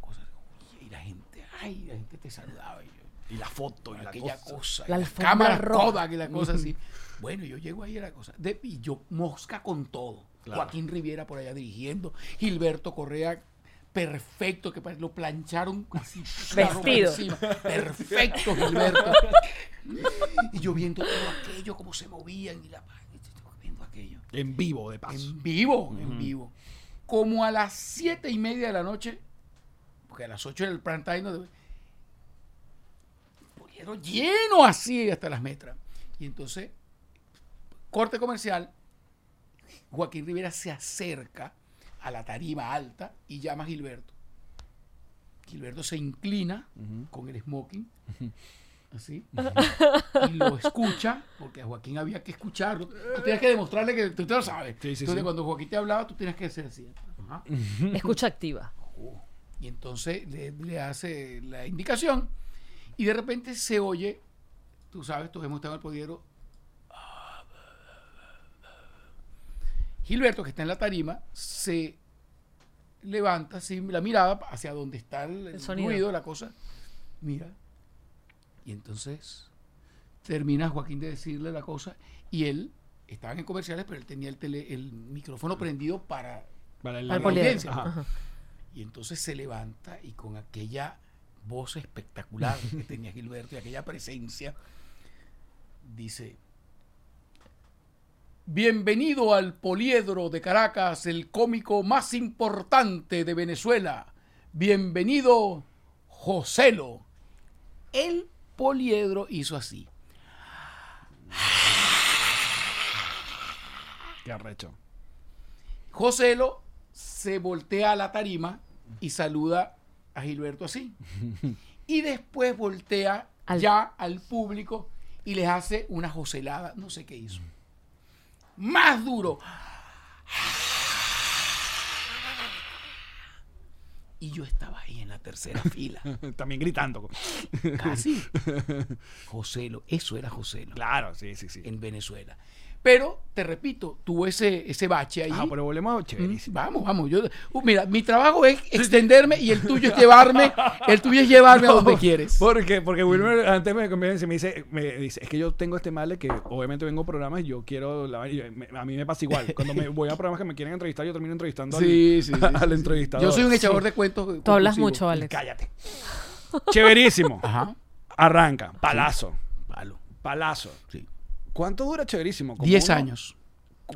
cosa, y la gente, ay, la gente te saludaba. Y la foto, y la aquella cosa. cosa, La y alfombra cámara roja. Kodak y la cosa así. (laughs) Bueno, yo llego ahí a la cosa. De, y yo mosca con todo. Claro. Joaquín Riviera por allá dirigiendo. Gilberto Correa, perfecto, que lo plancharon así. (laughs) la Vestido. encima. Perfecto, Gilberto. y yo viendo todo aquello, cómo se movían y la viendo aquello. En vivo, de paso. En vivo, en vivo. Como a las siete y media de la noche, porque a las 8 era el prime time, Poliedro lleno así hasta las metras. Y entonces, corte comercial, Joaquín Rivera se acerca a la tarima alta y llama a Gilberto. Gilberto se inclina con el smoking, así, y lo escucha, porque a Joaquín había que escucharlo. Tú tienes que demostrarle que tú te lo sabes. Sí, sí, Entonces, sí. cuando Joaquín te hablaba, tú tienes que ser así. Ajá. Escucha activa. Oh. Y entonces le, le hace la indicación y de repente se oye, tú sabes, todos hemos estado en el podiero. Gilberto, que está en la tarima, se levanta así la mirada hacia donde está el, El sonido. ruido, la cosa. Mira. Y entonces termina Joaquín de decirle la cosa y él, estaban en comerciales, pero él tenía el, tele- el micrófono prendido para Para el, Para poliedro. audiencia. Ajá. y entonces se levanta y con aquella voz espectacular que tenía Gilberto y aquella presencia, dice, bienvenido al Poliedro de Caracas, el cómico más importante de Venezuela. Bienvenido, Joselo. El Poliedro hizo así. Qué arrecho. Joselo se voltea a la tarima y saluda a Gilberto así. (laughs) Y después voltea Al- ya al público y les hace una joselada, no sé qué hizo. Más duro. Y yo estaba ahí en la tercera (laughs) fila, También gritando. casi. (laughs) Joselo, eso era Joselo Claro, sí, sí, sí. en Venezuela. Pero, te repito, tuvo ese, ese bache ahí. Ah, pero volvemos a chéverísimo. Vamos, vamos. Yo, uh, mira, mi trabajo es extenderme y el tuyo es llevarme, el tuyo es llevarme a (laughs) donde quieres. Porque, porque Wilmer antes me convence, me dice, me dice, es que yo tengo este mal de que obviamente vengo a programas y yo quiero, la- y me- a mí me pasa igual. Cuando me voy a programas que me quieren entrevistar, yo termino entrevistando al- Sí, (laughs) al, sí, sí. entrevistador. Yo soy un echador de cuentos. Tú hablas mucho, Alex. Cállate. Chéverísimo. Ajá. Arranca. Palazo. Palo. Palazo. Sí. ¿Cuánto dura chéverísimo? Como Diez uno- años.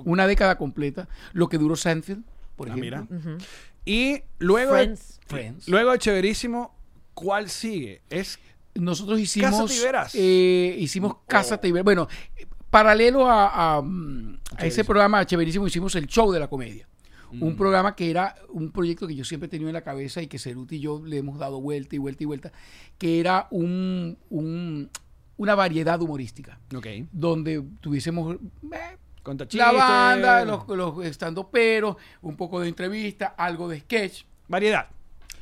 Una década completa. Lo que duró Seinfeld, por Ah, ejemplo. mira. Y luego, Friends. Friends. luego de Chéverísimo, ¿cuál sigue? Es Nosotros hicimos. Casa Tiberas. eh, hicimos Casa Tiberas. Bueno, paralelo a, a, mm, a ese programa chéverísimo, hicimos el show de la comedia. Un programa que era un proyecto que yo siempre he tenido en la cabeza y que Ceruti y yo le hemos dado vuelta y vuelta y vuelta, que era un, un- una variedad humorística, Ok. donde tuviésemos eh, la banda, los, los estando peros, un poco de entrevista, algo de sketch, Variedad.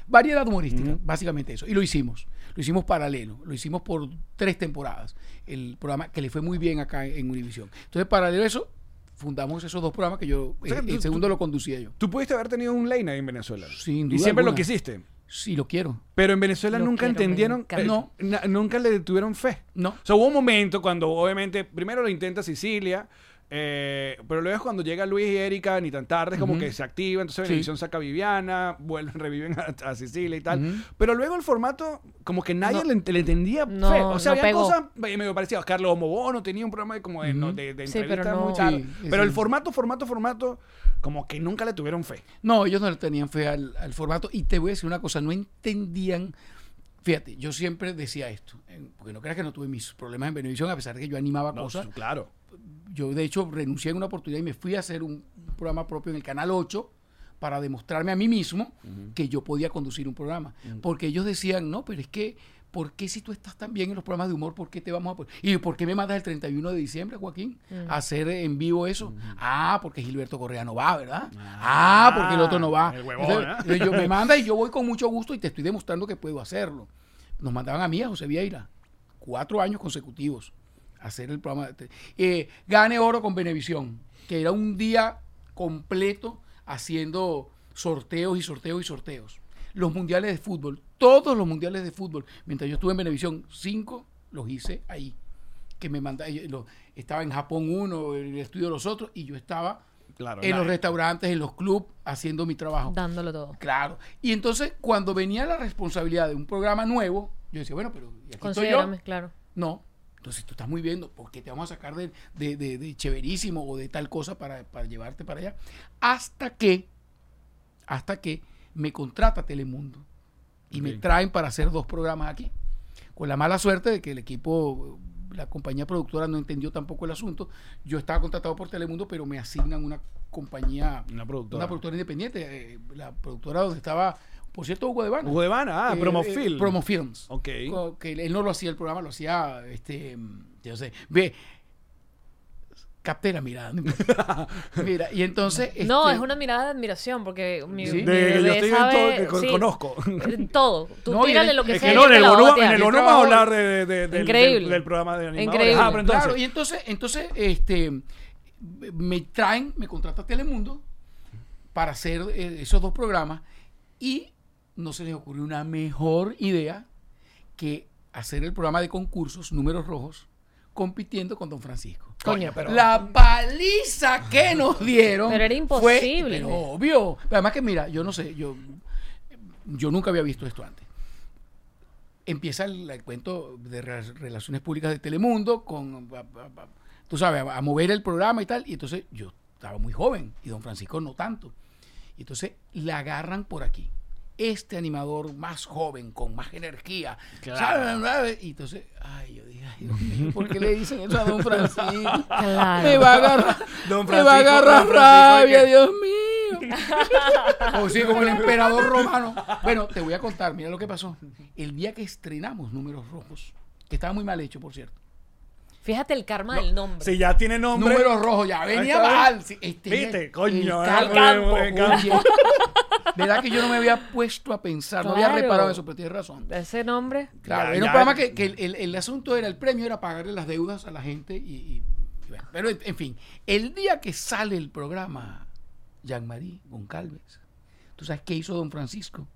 variedad humorística, básicamente eso. Y lo hicimos. Lo hicimos paralelo. Lo hicimos por tres temporadas. El programa que le fue muy bien acá en Univision. Entonces, paralelo a eso, fundamos esos dos programas que yo, sea, el, tú- segundo lo conducía yo. Tú pudiste haber tenido un night en Venezuela. Sin Y duda siempre lo alguna. quisiste. Sí, lo quiero. Pero en Venezuela Lo nunca quiero, entendieron, encanta. eh, No. na- nunca le tuvieron fe. No. O sea, hubo un momento cuando obviamente, primero lo intenta Sicilia, eh, pero luego es cuando llega Luis y Erika, ni tan tarde, es como que se activa, entonces Sí. Venevisión saca a Viviana, vuelven, (laughs) reviven a, a Sicilia y tal. Pero luego el formato, como que nadie No. le, le entendía No, fe. O sea, no había pegó. cosas eh, medio parecidas. Carlos Mobono tenía un programa de, como de, no, de, de Sí, pero entrevistas no- muy. Sí, pero sí. el formato, formato, formato, como que nunca le tuvieron fe. No, ellos no le tenían fe al, al formato. Y te voy a decir una cosa, no entendían. Fíjate, yo siempre decía esto, porque no creas que no tuve mis problemas en Venevisión, a pesar de que yo animaba No, cosas. claro. yo de hecho renuncié en una oportunidad y me fui a hacer un programa propio en el Canal 8 para demostrarme a mí mismo que yo podía conducir un programa. Porque ellos decían, no, pero es que, ¿por qué si tú estás tan bien en los programas de humor, por qué te vamos a poner? ¿Y por qué me mandas el 31 de diciembre, Joaquín, a hacer en vivo eso? Ah, porque Gilberto Correa no va, ¿verdad? Ah, porque el otro no va. el huevón, Entonces, ¿eh? yo me manda y yo voy con mucho gusto y te estoy demostrando que puedo hacerlo. Nos mandaban a mí, a José Vieira, cuatro años consecutivos a hacer el programa. de Eh, Gane Oro con Benevisión, que era un día completo haciendo sorteos y sorteos y sorteos. Los mundiales de fútbol, todos los mundiales de fútbol, mientras yo estuve en Benevisión, cinco los hice ahí. Que me manda, eh, lo- estaba en Japón uno, en el estudio de los otros, y yo estaba Claro. en los restaurantes, en los clubs, haciendo mi trabajo. Dándolo todo. Claro. Y entonces, cuando venía la responsabilidad de un programa nuevo, yo decía, bueno, pero ¿y aquí estoy yo? Claro. No. Entonces tú estás muy viendo, ¿por qué te vamos a sacar de, de, de- de chéverísimo o de tal cosa para, para llevarte para allá? Hasta que, hasta que me contrata Telemundo y me traen para hacer dos programas aquí. Con la mala suerte de que el equipo, la compañía productora no entendió tampoco el asunto. Yo estaba contratado por Telemundo, pero me asignan una compañía, Una productora. una productora independiente. eh, la productora donde estaba, por cierto, Hugo de Vana. Hugo de Vana, ah, Eh, Promofilm. eh, Promofilms. Ok. Que él no lo hacía el programa, lo hacía, este, yo sé, ve, capté la mirada. no. (laughs) Mira, y entonces... No, este, es una mirada de admiración porque mi, Sí. mi De yo estoy en sabe, todo, que con- sí, conozco. en todo. Tú No, tírale el- lo que Es sea. que no, en el trabajo- vamos a hablar de, de- de- del- Increíble. Del, del programa de animadores. Increíble. Ah, pero entonces, Claro, y entonces, entonces, este, me traen, me contrata Telemundo para hacer eh, esos dos programas y no se les ocurrió una mejor idea que hacer el programa de concursos, números rojos, compitiendo con Don Francisco. Coño, pero- La paliza que nos dieron. Pero era fue- imposible. pero obvio. Además que mira, yo no sé, yo, yo nunca había visto esto antes. Empieza el, el cuento de re- relaciones públicas de Telemundo con, a- a- a- tú sabes, a, a mover el programa y tal. Y entonces yo estaba muy joven y don Francisco no tanto. Y entonces la agarran por aquí. Este animador más joven, con más energía. ¿sabes? Y entonces, ay, yo dije, ay, Dios mío, ¿por qué le dicen eso a don (laughs) Francisco? Claro. Me va a agarrar, Don me va a agarrar rabia, ¿qué? Dios mío. (laughs) O sí, como el emperador romano. Bueno, te voy a contar, mira lo que pasó. El día que estrenamos Números Rojos, que estaba muy mal hecho, por cierto. Fíjate el karma del nombre. si ya tiene nombre. Números Rojos, ya venía mal. Este, Viste, coño, el campo. campo. Oye, ¿Verdad que yo no me había puesto a pensar, no había reparado eso, pero tienes razón. Ese nombre. Claro, Ya, era un ya. programa que, que el, el- el asunto era, el premio era pagarle las deudas a la gente y, y- y bueno, pero en, fin, el día que sale el programa Jean-Marie Goncalves, ¿tú sabes qué hizo don Francisco?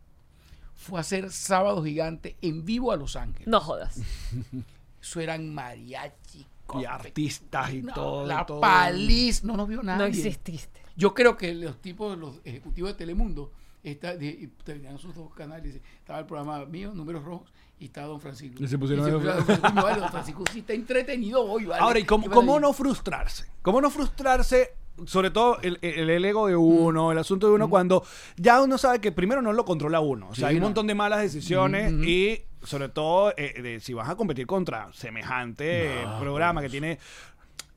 Fue a hacer Sábado Gigante en vivo a Los Ángeles. No jodas. Eso eran mariachi. Y artistas y no, todo. La todo. paliz, no nos vio nadie. No exististe. Yo creo que los tipos, los ejecutivos de Telemundo, está, de- y tenían sus dos canales. Estaba el programa mío, Números Rojos, y estaba Don Francisco. Y se pusieron a- a Don Francisco. Vale, Don Francisco sí está entretenido hoy, ¿vale? Ahora, ¿y cómo, Y cómo no frustrarse? ¿Cómo no frustrarse sobre todo el, el- el ego de uno, el asunto de uno, cuando ya uno sabe que primero no lo controla uno. O sea, Sí, hay un no. montón de malas decisiones y sobre todo eh, de si vas a competir contra semejante programa que tiene...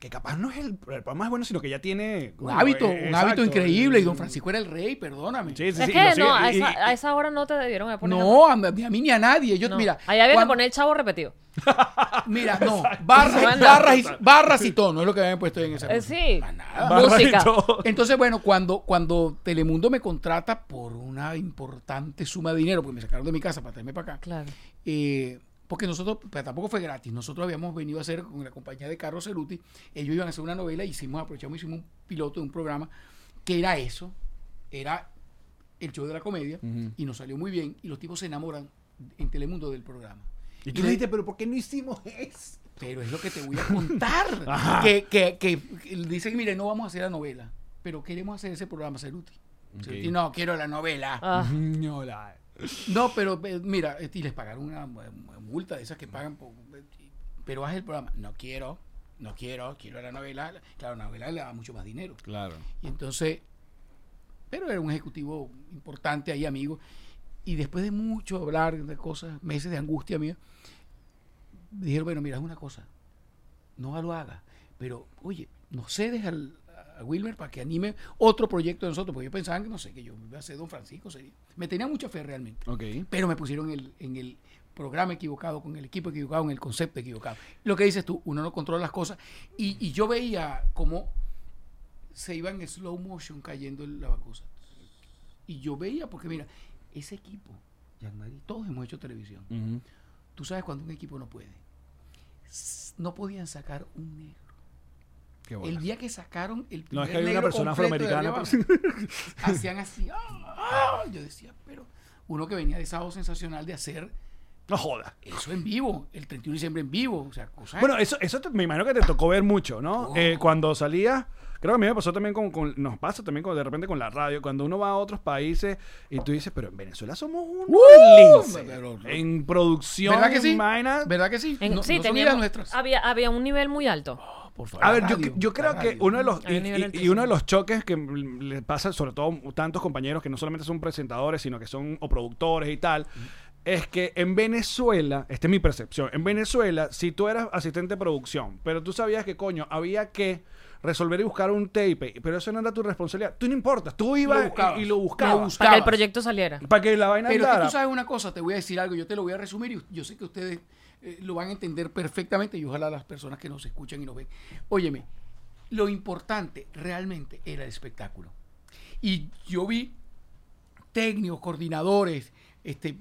Que capaz no es el, el programa más bueno, sino que ya tiene... Un bueno, hábito, eh, un hábito exacto. increíble. Y don Francisco era el rey, perdóname. Sí, sí, Es sí, que no, a esa, a esa hora no te debieron puesto. No, a, mí- a mí ni a nadie. Yo, No. mira, Ahí había que cuan- poner el chavo repetido. (laughs) Mira, no, barras, barras, y, barras y tono es lo que habían puesto en ese Eh, sí. Nada. Música. todo. Entonces, bueno, cuando, cuando Telemundo me contrata por una importante suma de dinero, porque me sacaron de mi casa para traerme para acá, Claro. eh, porque nosotros, pero tampoco fue gratis, nosotros habíamos venido a hacer con la compañía de Carlos Ceruti, ellos iban a hacer una novela, hicimos, aprovechamos, hicimos un piloto de un programa que era eso, era el show de la comedia, y nos salió muy bien, y los tipos se enamoran en Telemundo del programa. Y tú le- dijiste, pero ¿por qué no hicimos eso? pero es lo que te voy a contar. (laughs) Que, que, que, que dicen, mire, no vamos a hacer la novela, pero queremos hacer ese programa, Ceruti. Ceruti, no, quiero la novela. Ah, No, la- No, pero eh, mira, eh, y les pagaron una mu- multa de esas que pagan, por- pero haz el programa. No quiero, no quiero, quiero la novela. Claro, la novela le da mucho más dinero. Claro. Y entonces, pero era un ejecutivo importante ahí, amigo. Y después de mucho hablar de cosas, meses de angustia mía, dijeron, bueno, mira, es una cosa, no lo haga, pero oye, no cedes al, a Wilmer para que anime otro proyecto de nosotros, porque yo pensaba que, no sé, que yo iba a ser Don Francisco, sería. me tenía mucha fe realmente, pero me pusieron en el, en el programa equivocado, con el equipo equivocado, en el concepto equivocado. Lo que dices tú, uno no controla las cosas, y, y yo veía cómo se iba en slow motion cayendo en la vacusa. Y yo veía, porque mira, ese equipo, todos hemos hecho televisión. Tú sabes cuando un equipo no puede. No podían sacar un negro. El día que sacaron el No, primer es que hay una persona afroamericana, abajo, hacían así. ¡ah! Yo decía, pero uno que venía de sábado sensacional de hacer No joda. eso en vivo, el 31 de diciembre en vivo, o sea. Bueno, eso, eso te- me imagino que te tocó ver mucho, ¿no? Oh. Eh, cuando salías, creo que a mí me pasó también con, con- nos pasa también con, de repente con la radio, cuando uno va a otros países y tú dices, pero en Venezuela somos unos ¡Uh! linces. Pero- en producción, ¿Verdad que sí? en vaina. ¿Verdad que sí? en- no, sí, no son teníamos- ideas nuestras. había, había un nivel muy alto. Por favor, A la ver, yo, radio, yo creo la que radio. uno de los Hay y, un nivel y- y altísimo. uno de los choques que le pasa sobre todo tantos compañeros que no solamente son presentadores, sino que son o productores y tal, es que en Venezuela, esta es mi percepción, en Venezuela, si tú eras asistente de producción, pero tú sabías que coño, había que resolver y buscar un tape, pero eso no era tu responsabilidad. Tú no importa, tú ibas buscabas, y, y lo lo buscabas. Para que el proyecto saliera. Para que la vaina Pero es que tú sabes una cosa, te voy a decir algo, yo te lo voy a resumir y yo sé que ustedes eh, lo van a entender perfectamente y ojalá las personas que nos escuchan y nos ven. Óyeme, lo importante realmente era el espectáculo. Y yo vi técnicos, coordinadores, este,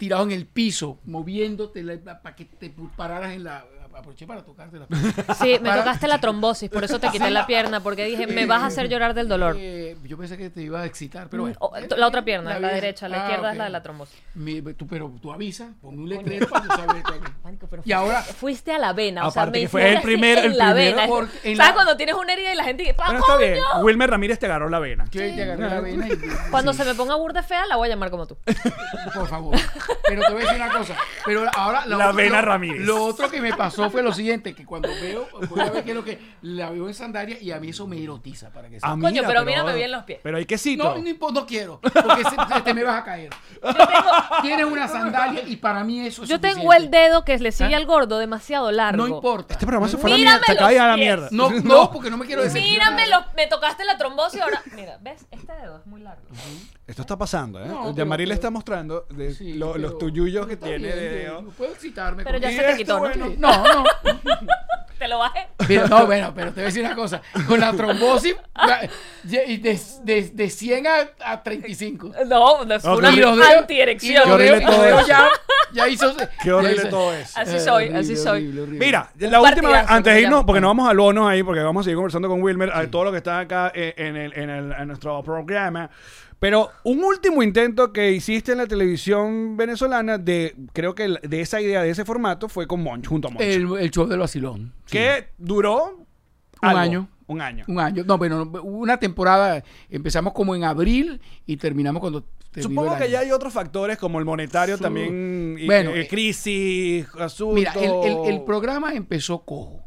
tirados en el piso, moviéndote para que te pararas en la... Aproveché para tocarte la (laughs) Sí, me Para- tocaste la (laughs) trombosis, por eso te quité la pierna, porque dije, me vas a hacer llorar del dolor. Eh, yo pensé que te iba a excitar, pero bueno. O- la otra pierna, la, derecha, la Ah, izquierda es la de la trombosis. Mi- tú, pero tú avisas, pon un letrero para tú saber. (laughs) Y ahora, fuiste a la vena, o sea, me que fue el primer- así en el la primero vena. porque en ¿Sabes la- cuando tienes una herida y la gente dice, ¡pa, Bueno, está bien. Wilmer Ramírez te agarró la vena. yo te agarré la vena y. Cuando sí, se me ponga burda fea, la voy a llamar como tú. Por favor. Pero te voy a decir una cosa. Pero ahora. La vena Ramírez. Lo otro que me pasó fue lo siguiente: que cuando veo, voy a ver qué es lo que. La veo en sandalia y a mí eso me erotiza, para que Ah. Coño, pero mírame bien los pies. Pero hay quesito. No, no, impo- no quiero, porque se- se- te me vas a caer. Tienes una sandalia y para mí eso es Yo tengo suficiente. el dedo que le sigue ¿Ah? al gordo demasiado largo. No importa. Este programa se fue a la Mírame mierda. Se acaba de ir a la los pies. mierda. (laughs) No, no, porque no me quiero decir. Mírame, los, me tocaste la trombosis ahora. Mira, ¿ves? Este dedo es muy largo. Esto está pasando, ¿eh? No, De pero- Marí le está mostrando de Sí, lo- pero- los tuyuyos que tiene bien, de dedo. no Puedo excitarme. Pero con- ya Y se te esto, quitó, ¿no? bueno. No, no. (laughs) Te lo bajé. Mira, no, bueno, pero te voy a decir una cosa. Con la trombosis, de, de, de 100 a, a 35. No, no es No, una Y los dedos- y antierección. los dedos- todo dedos ya, ya hizo. Qué horrible ya hizo- todo eso. Así soy, horrible, así soy. horrible, horrible. Mira, Un la última vez, antes de irnos, porque no vamos al bono ahí, porque vamos a seguir conversando con Wilmer, a todo lo que está acá eh, en, el, en, el- en nuestro programa. Pero un último intento que hiciste en la televisión venezolana de, creo que de esa idea, de ese formato, fue con Monch, junto a Monch. El, el show del vacilón. sí. que duró Un algo, año. Un año. Un año. No, bueno, una temporada. Empezamos como en abril y terminamos cuando. Supongo que ya hay otros factores como el monetario Su- también, y- Bueno, eh, eh, crisis, asunto. Mira, el, el- el programa empezó cojo.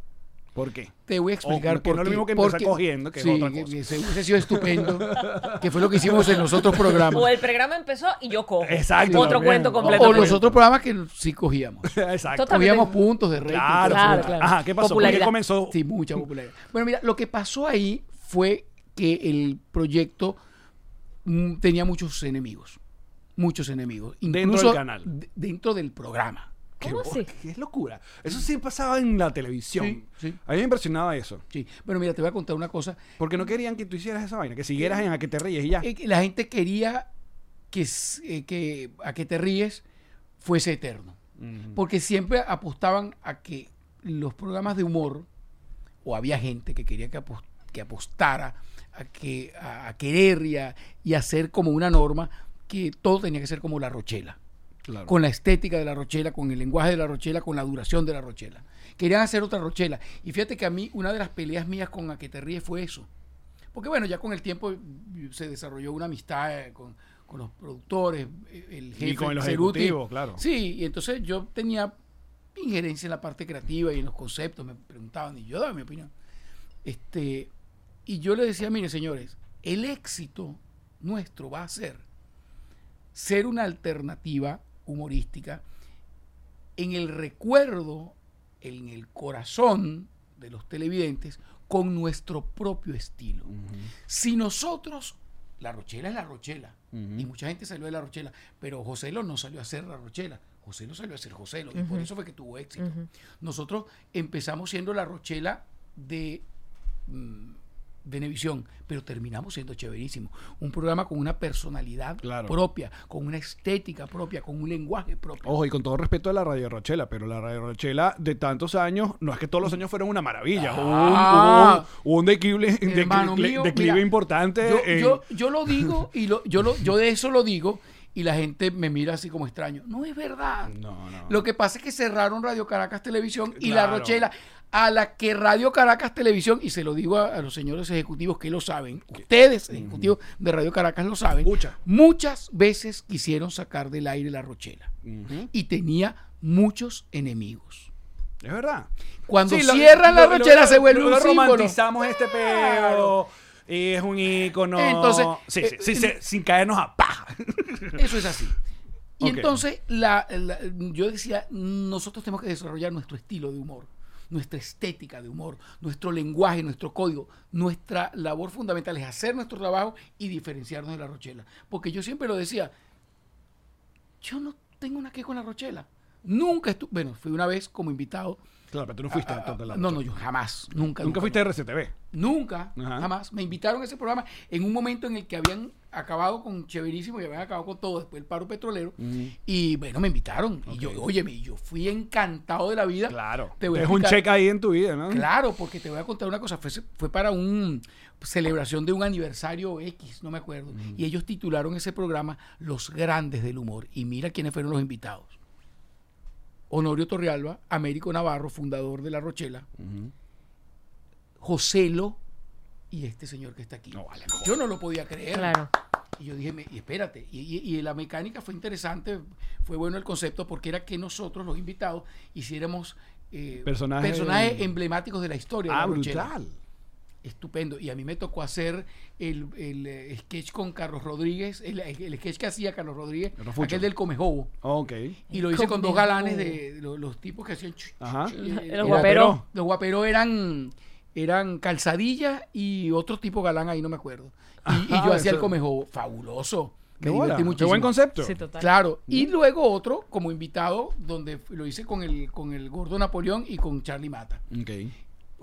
¿Por qué? Te voy a explicar porque por no es lo qué. mismo que empezar Porque- cogiendo, que es sí, otra cosa. hubiese sido estupendo, (laughs) que fue lo que hicimos en los otros programas. O el programa empezó y yo cojo. Exacto, Otro también. cuento O- completo. O los otros programas que sí cogíamos. (laughs) Exacto. Cogíamos puntos de rating. Claro, Claro. Ajá, ¿qué pasó? ¿Por qué comenzó? Sí, mucha popularidad. Bueno, mira, lo que pasó ahí fue que el proyecto mm, tenía muchos enemigos. Muchos enemigos. Dentro Incluso del canal. dentro del programa. ¿Cómo Qué- así? Qué locura. Eso sí pasaba en la televisión. Sí, sí. A mí me impresionaba eso. Sí. Bueno, mira, te voy a contar una cosa. Porque no querían que tú hicieras esa vaina, que siguieras en a que te ríes y ya. Eh, la gente quería que, eh, que a que te ríes fuese eterno. Porque siempre apostaban a que los programas de humor, o había gente que quería que, apos- que apostara a, que, a, a querer y a, y a hacer como una norma que todo tenía que ser como la Rochela. Claro. Con la estética de la Rochela, con el lenguaje de la Rochela, con la duración de la Rochela. Querían hacer otra Rochela. Y fíjate que a mí una de las peleas mías con A que te ríes fue eso. Porque bueno, ya con el tiempo se desarrolló una amistad eh, con, con los productores, eh, el jefe, y con los Ceruti. ejecutivos, claro. Sí, y entonces yo tenía injerencia en la parte creativa y en los conceptos, me preguntaban y yo daba mi opinión. Este, y yo le decía, mire señores, el éxito nuestro va a ser ser una alternativa humorística en el recuerdo, en el corazón de los televidentes, con nuestro propio estilo. Si nosotros, la Rochela es la Rochela, y mucha gente salió de la Rochela, pero Joselo no salió a hacer la Rochela, Joselo salió a ser Joselo, y por eso fue que tuvo éxito. Nosotros empezamos siendo la Rochela de mm, Venevisión, pero terminamos siendo chéverísimo. Un programa con una personalidad Claro. propia, con una estética propia, con un lenguaje propio. Ojo, y con todo respeto a la Radio Rochela, pero la Radio Rochela de tantos años, no es que todos los años fueron una maravilla. Hubo un, Ah. hubo un- hubo un declive, Hermano declive- mío, declive mira, importante. Yo, en- yo, yo lo digo y lo, yo, lo, yo de eso lo digo y la gente me mira así como extraño. No es verdad. No, no. Lo que pasa es que cerraron Radio Caracas Televisión y La Claro. Rochela, a la que Radio Caracas Televisión, y se lo digo a, a los señores ejecutivos que lo saben, ustedes, ejecutivos de Radio Caracas, lo saben, Escucha. muchas veces quisieron sacar del aire La Rochela y tenía muchos enemigos. Es verdad. Cuando Sí, lo- cierran La lo- Rochela lo- se vuelve un símbolo. romantizamos este pedo. Y es un ícono. Entonces, sí, eh, sí, sí, sin caernos a paja. Eso es así. Y entonces la- la- yo decía, nosotros tenemos que desarrollar nuestro estilo de humor, nuestra estética de humor, nuestro lenguaje, nuestro código. Nuestra labor fundamental es hacer nuestro trabajo y diferenciarnos de la Rochela. Porque yo siempre lo decía, yo no tengo nada que con la Rochela. Nunca estuve, bueno, fui una vez como invitado. Claro, pero tú no fuiste a- a- actor de la no, no, yo jamás, nunca. Nunca fuiste de RCTV. Nunca, Ajá. jamás. Me invitaron a ese programa en un momento en el que habían acabado con Chéverísimo y habían acabado con todo después del paro petrolero. Y bueno, me invitaron. Y yo, óyeme, yo fui encantado de la vida. Claro. Te voy a es un check ahí en tu vida, ¿no? Claro, porque te voy a contar una cosa. Fue, fue para una celebración de un aniversario X, no me acuerdo. Y ellos titularon ese programa Los Grandes del Humor. Y mira quiénes fueron los invitados. Honorio Torrealba, Américo Navarro, fundador de La Rochela, Joselo y este señor que está aquí. No, vale, Yo no lo podía creer. Claro. Y yo dije, me- y espérate, y, y- y la mecánica fue interesante, fue bueno el concepto, porque era que nosotros, los invitados, hiciéramos eh, Personajes- personajes emblemáticos de la historia. de Ah, Rochela. Estupendo. Y a mí me tocó hacer el, el, eh, sketch con Carlos Rodríguez, el, el sketch que hacía Carlos Rodríguez, aquel del Comejobo. Ok. Y lo hice con dos galanes de, de los, los tipos que hacían... Ajá. ch- eh, Los eh, guaperos. Los guaperos eran, eran calzadilla y otro tipo galán ahí, no me acuerdo. Y, yo hacía el Comejobo. Fabuloso. Qué, Me bola. divertí Qué buen concepto. Sí, total. Claro. Y luego otro como invitado, donde lo hice con el, con el gordo Napoleón y con Charlie Mata. Ok.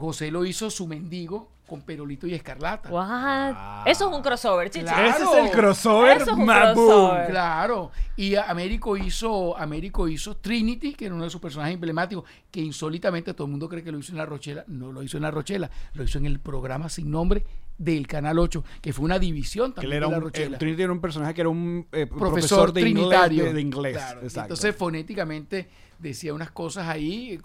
José lo hizo su mendigo con Perolito y Escarlata. What? Eso es un crossover, chichi. Claro. Ese es el crossover Eso es un crossover. Claro. Y Américo hizo, Américo hizo Trinity, que era uno de sus personajes emblemáticos, que insólitamente todo el mundo cree que lo hizo en La Rochela. No lo hizo en La Rochela, lo hizo en el programa sin nombre del Canal 8, que fue una división también era de La un, Rochela. eh, Trinity era un personaje que era un eh, profesor, profesor, de inglés. trinitario. De, de inglés. Claro. Exacto. Entonces fonéticamente decía unas cosas ahí,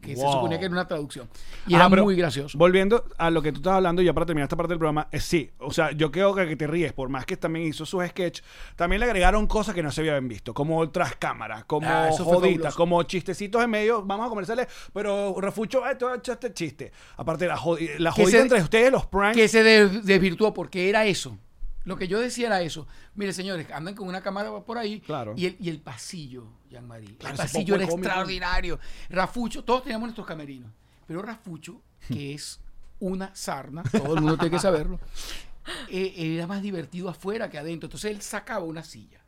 que se Wow. suponía que era una traducción. Y Ah, era muy gracioso. Volviendo a lo que tú estabas hablando, ya para terminar esta parte del programa, es sí. O sea, yo creo que, que te ríes, por más que también hizo sus sketches, también le agregaron cosas que no se habían visto, como tras cámara, como Ah, joditas, como chistecitos en medio. Vamos a comerciales, pero refucho, esto ha hecho este chiste. Aparte, la, jodi- la Que jodita se- entre ustedes, los pranks. que se de- desvirtuó porque era eso. Lo que yo decía era eso. Mire, señores, andan con una cámara por ahí. Claro. Y el, y el pasillo, Jean-Marie. Claro, el pasillo era cómico. extraordinario. Rafucho, todos teníamos nuestros camerinos. Pero Rafucho, que es una sarna, (laughs) todo el mundo tiene que saberlo, (laughs) eh, era más divertido afuera que adentro. Entonces él sacaba una silla.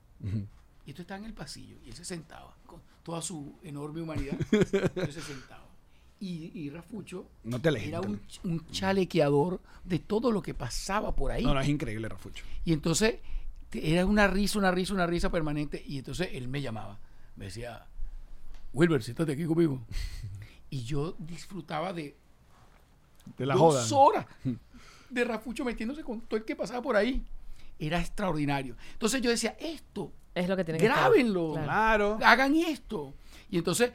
Y esto estaba en el pasillo. Y él se sentaba con toda su enorme humanidad. (laughs) Él se sentaba. Y, y Rafucho No te alejes, era un, un chalequeador de todo lo que pasaba por ahí. No, no, es increíble, Rafucho. Y entonces era una risa, una risa, una risa permanente. Y entonces él me llamaba. Me decía, Wilber, siéntate aquí conmigo. Y yo disfrutaba de De la dos joda. horas (laughs) de Rafucho metiéndose con todo el que pasaba por ahí. Era extraordinario. Entonces yo decía, esto, Es lo que tiene que estar. grábenlo, Claro. Claro. hagan esto. Y entonces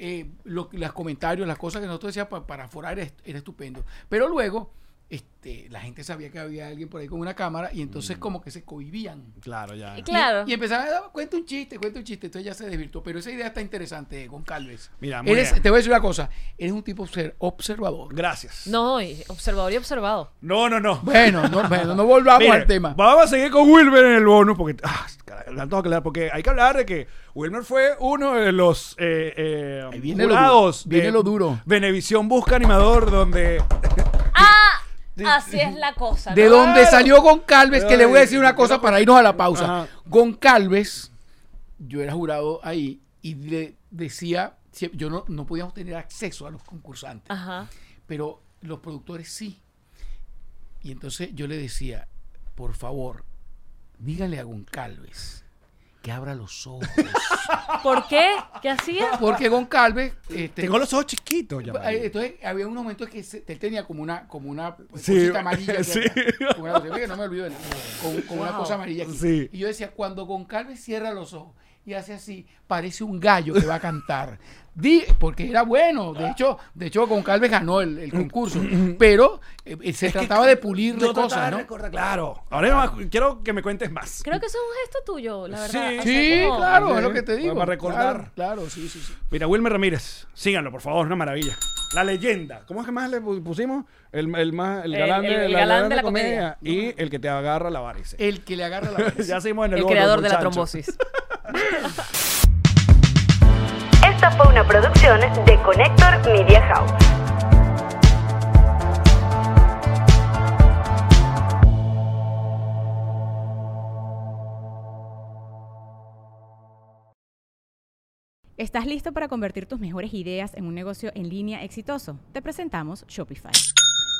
eh, lo- los comentarios, las cosas que nosotros decíamos pa- para aforar era, era estupendo. Pero luego este, la gente sabía que había alguien por ahí con una cámara y entonces Mm. como que se cohibían. Claro, ya. Y claro. Y, y empezaban a dar, cuenta un chiste, cuenta un chiste. Entonces ya se desvirtuó. Pero esa idea está interesante, Goncalves. Mira, muy Eres, bien. te voy a decir una cosa. Eres un tipo obser- observador. Gracias. No, observador y observado. No, no, no. Bueno, no, (laughs) bueno, no volvamos al tema. Vamos a seguir con Wilmer en el bonus porque, ah, caray, porque hay que hablar de que Wilmer fue uno de los eh, eh, Ahí viene lo jurados duro, viene de lo duro. Venevisión Busca Animador donde Así es la cosa. De donde salió Goncalves, que le voy a decir una cosa para irnos a la pausa. Ajá. Goncalves, yo era jurado ahí y le decía, yo no, no podíamos tener acceso a los concursantes, Ajá. pero los productores sí. Y entonces yo le decía, por favor, díganle a Goncalves que abra los ojos. (laughs) ¿Por qué? ¿Qué hacía? Porque Goncalves... este, tengo los ojos chiquitos. ya, Eh, María. Entonces había unos momentos que se- él tenía como una como una Sí, cosita amarilla (laughs) sí. Como una no me olvido de nada. con, con una Wow. cosa amarilla aquí. Sí. y yo decía cuando Goncalves cierra los ojos y hace así parece un gallo que va a cantar Di, porque era bueno de hecho de hecho Goncalves ganó el, el concurso pero eh, eh, se trataba de Yo trataba cosas de ¿no? recordar, claro. Ahora más- quiero que me cuentes más. Creo que eso es un gesto tuyo, la Sí. verdad. O sea, sí como- claro Sí, es lo que te digo para recordar. claro, claro, sí sí sí Mira, Wilmer Ramírez, síganlo, por favor, una maravilla. La leyenda. ¿Cómo es que más le pu- pusimos? El, el más, el El- galán, de, el la, galán galán de la comedia. Y el que te agarra la varice. el que le agarra la (laughs) ya seguimos en el El creador de la trombosis. (laughs) Esta fue una producción de Connector Media House. ¿Estás listo para convertir tus mejores ideas en un negocio en línea exitoso? Te presentamos Shopify.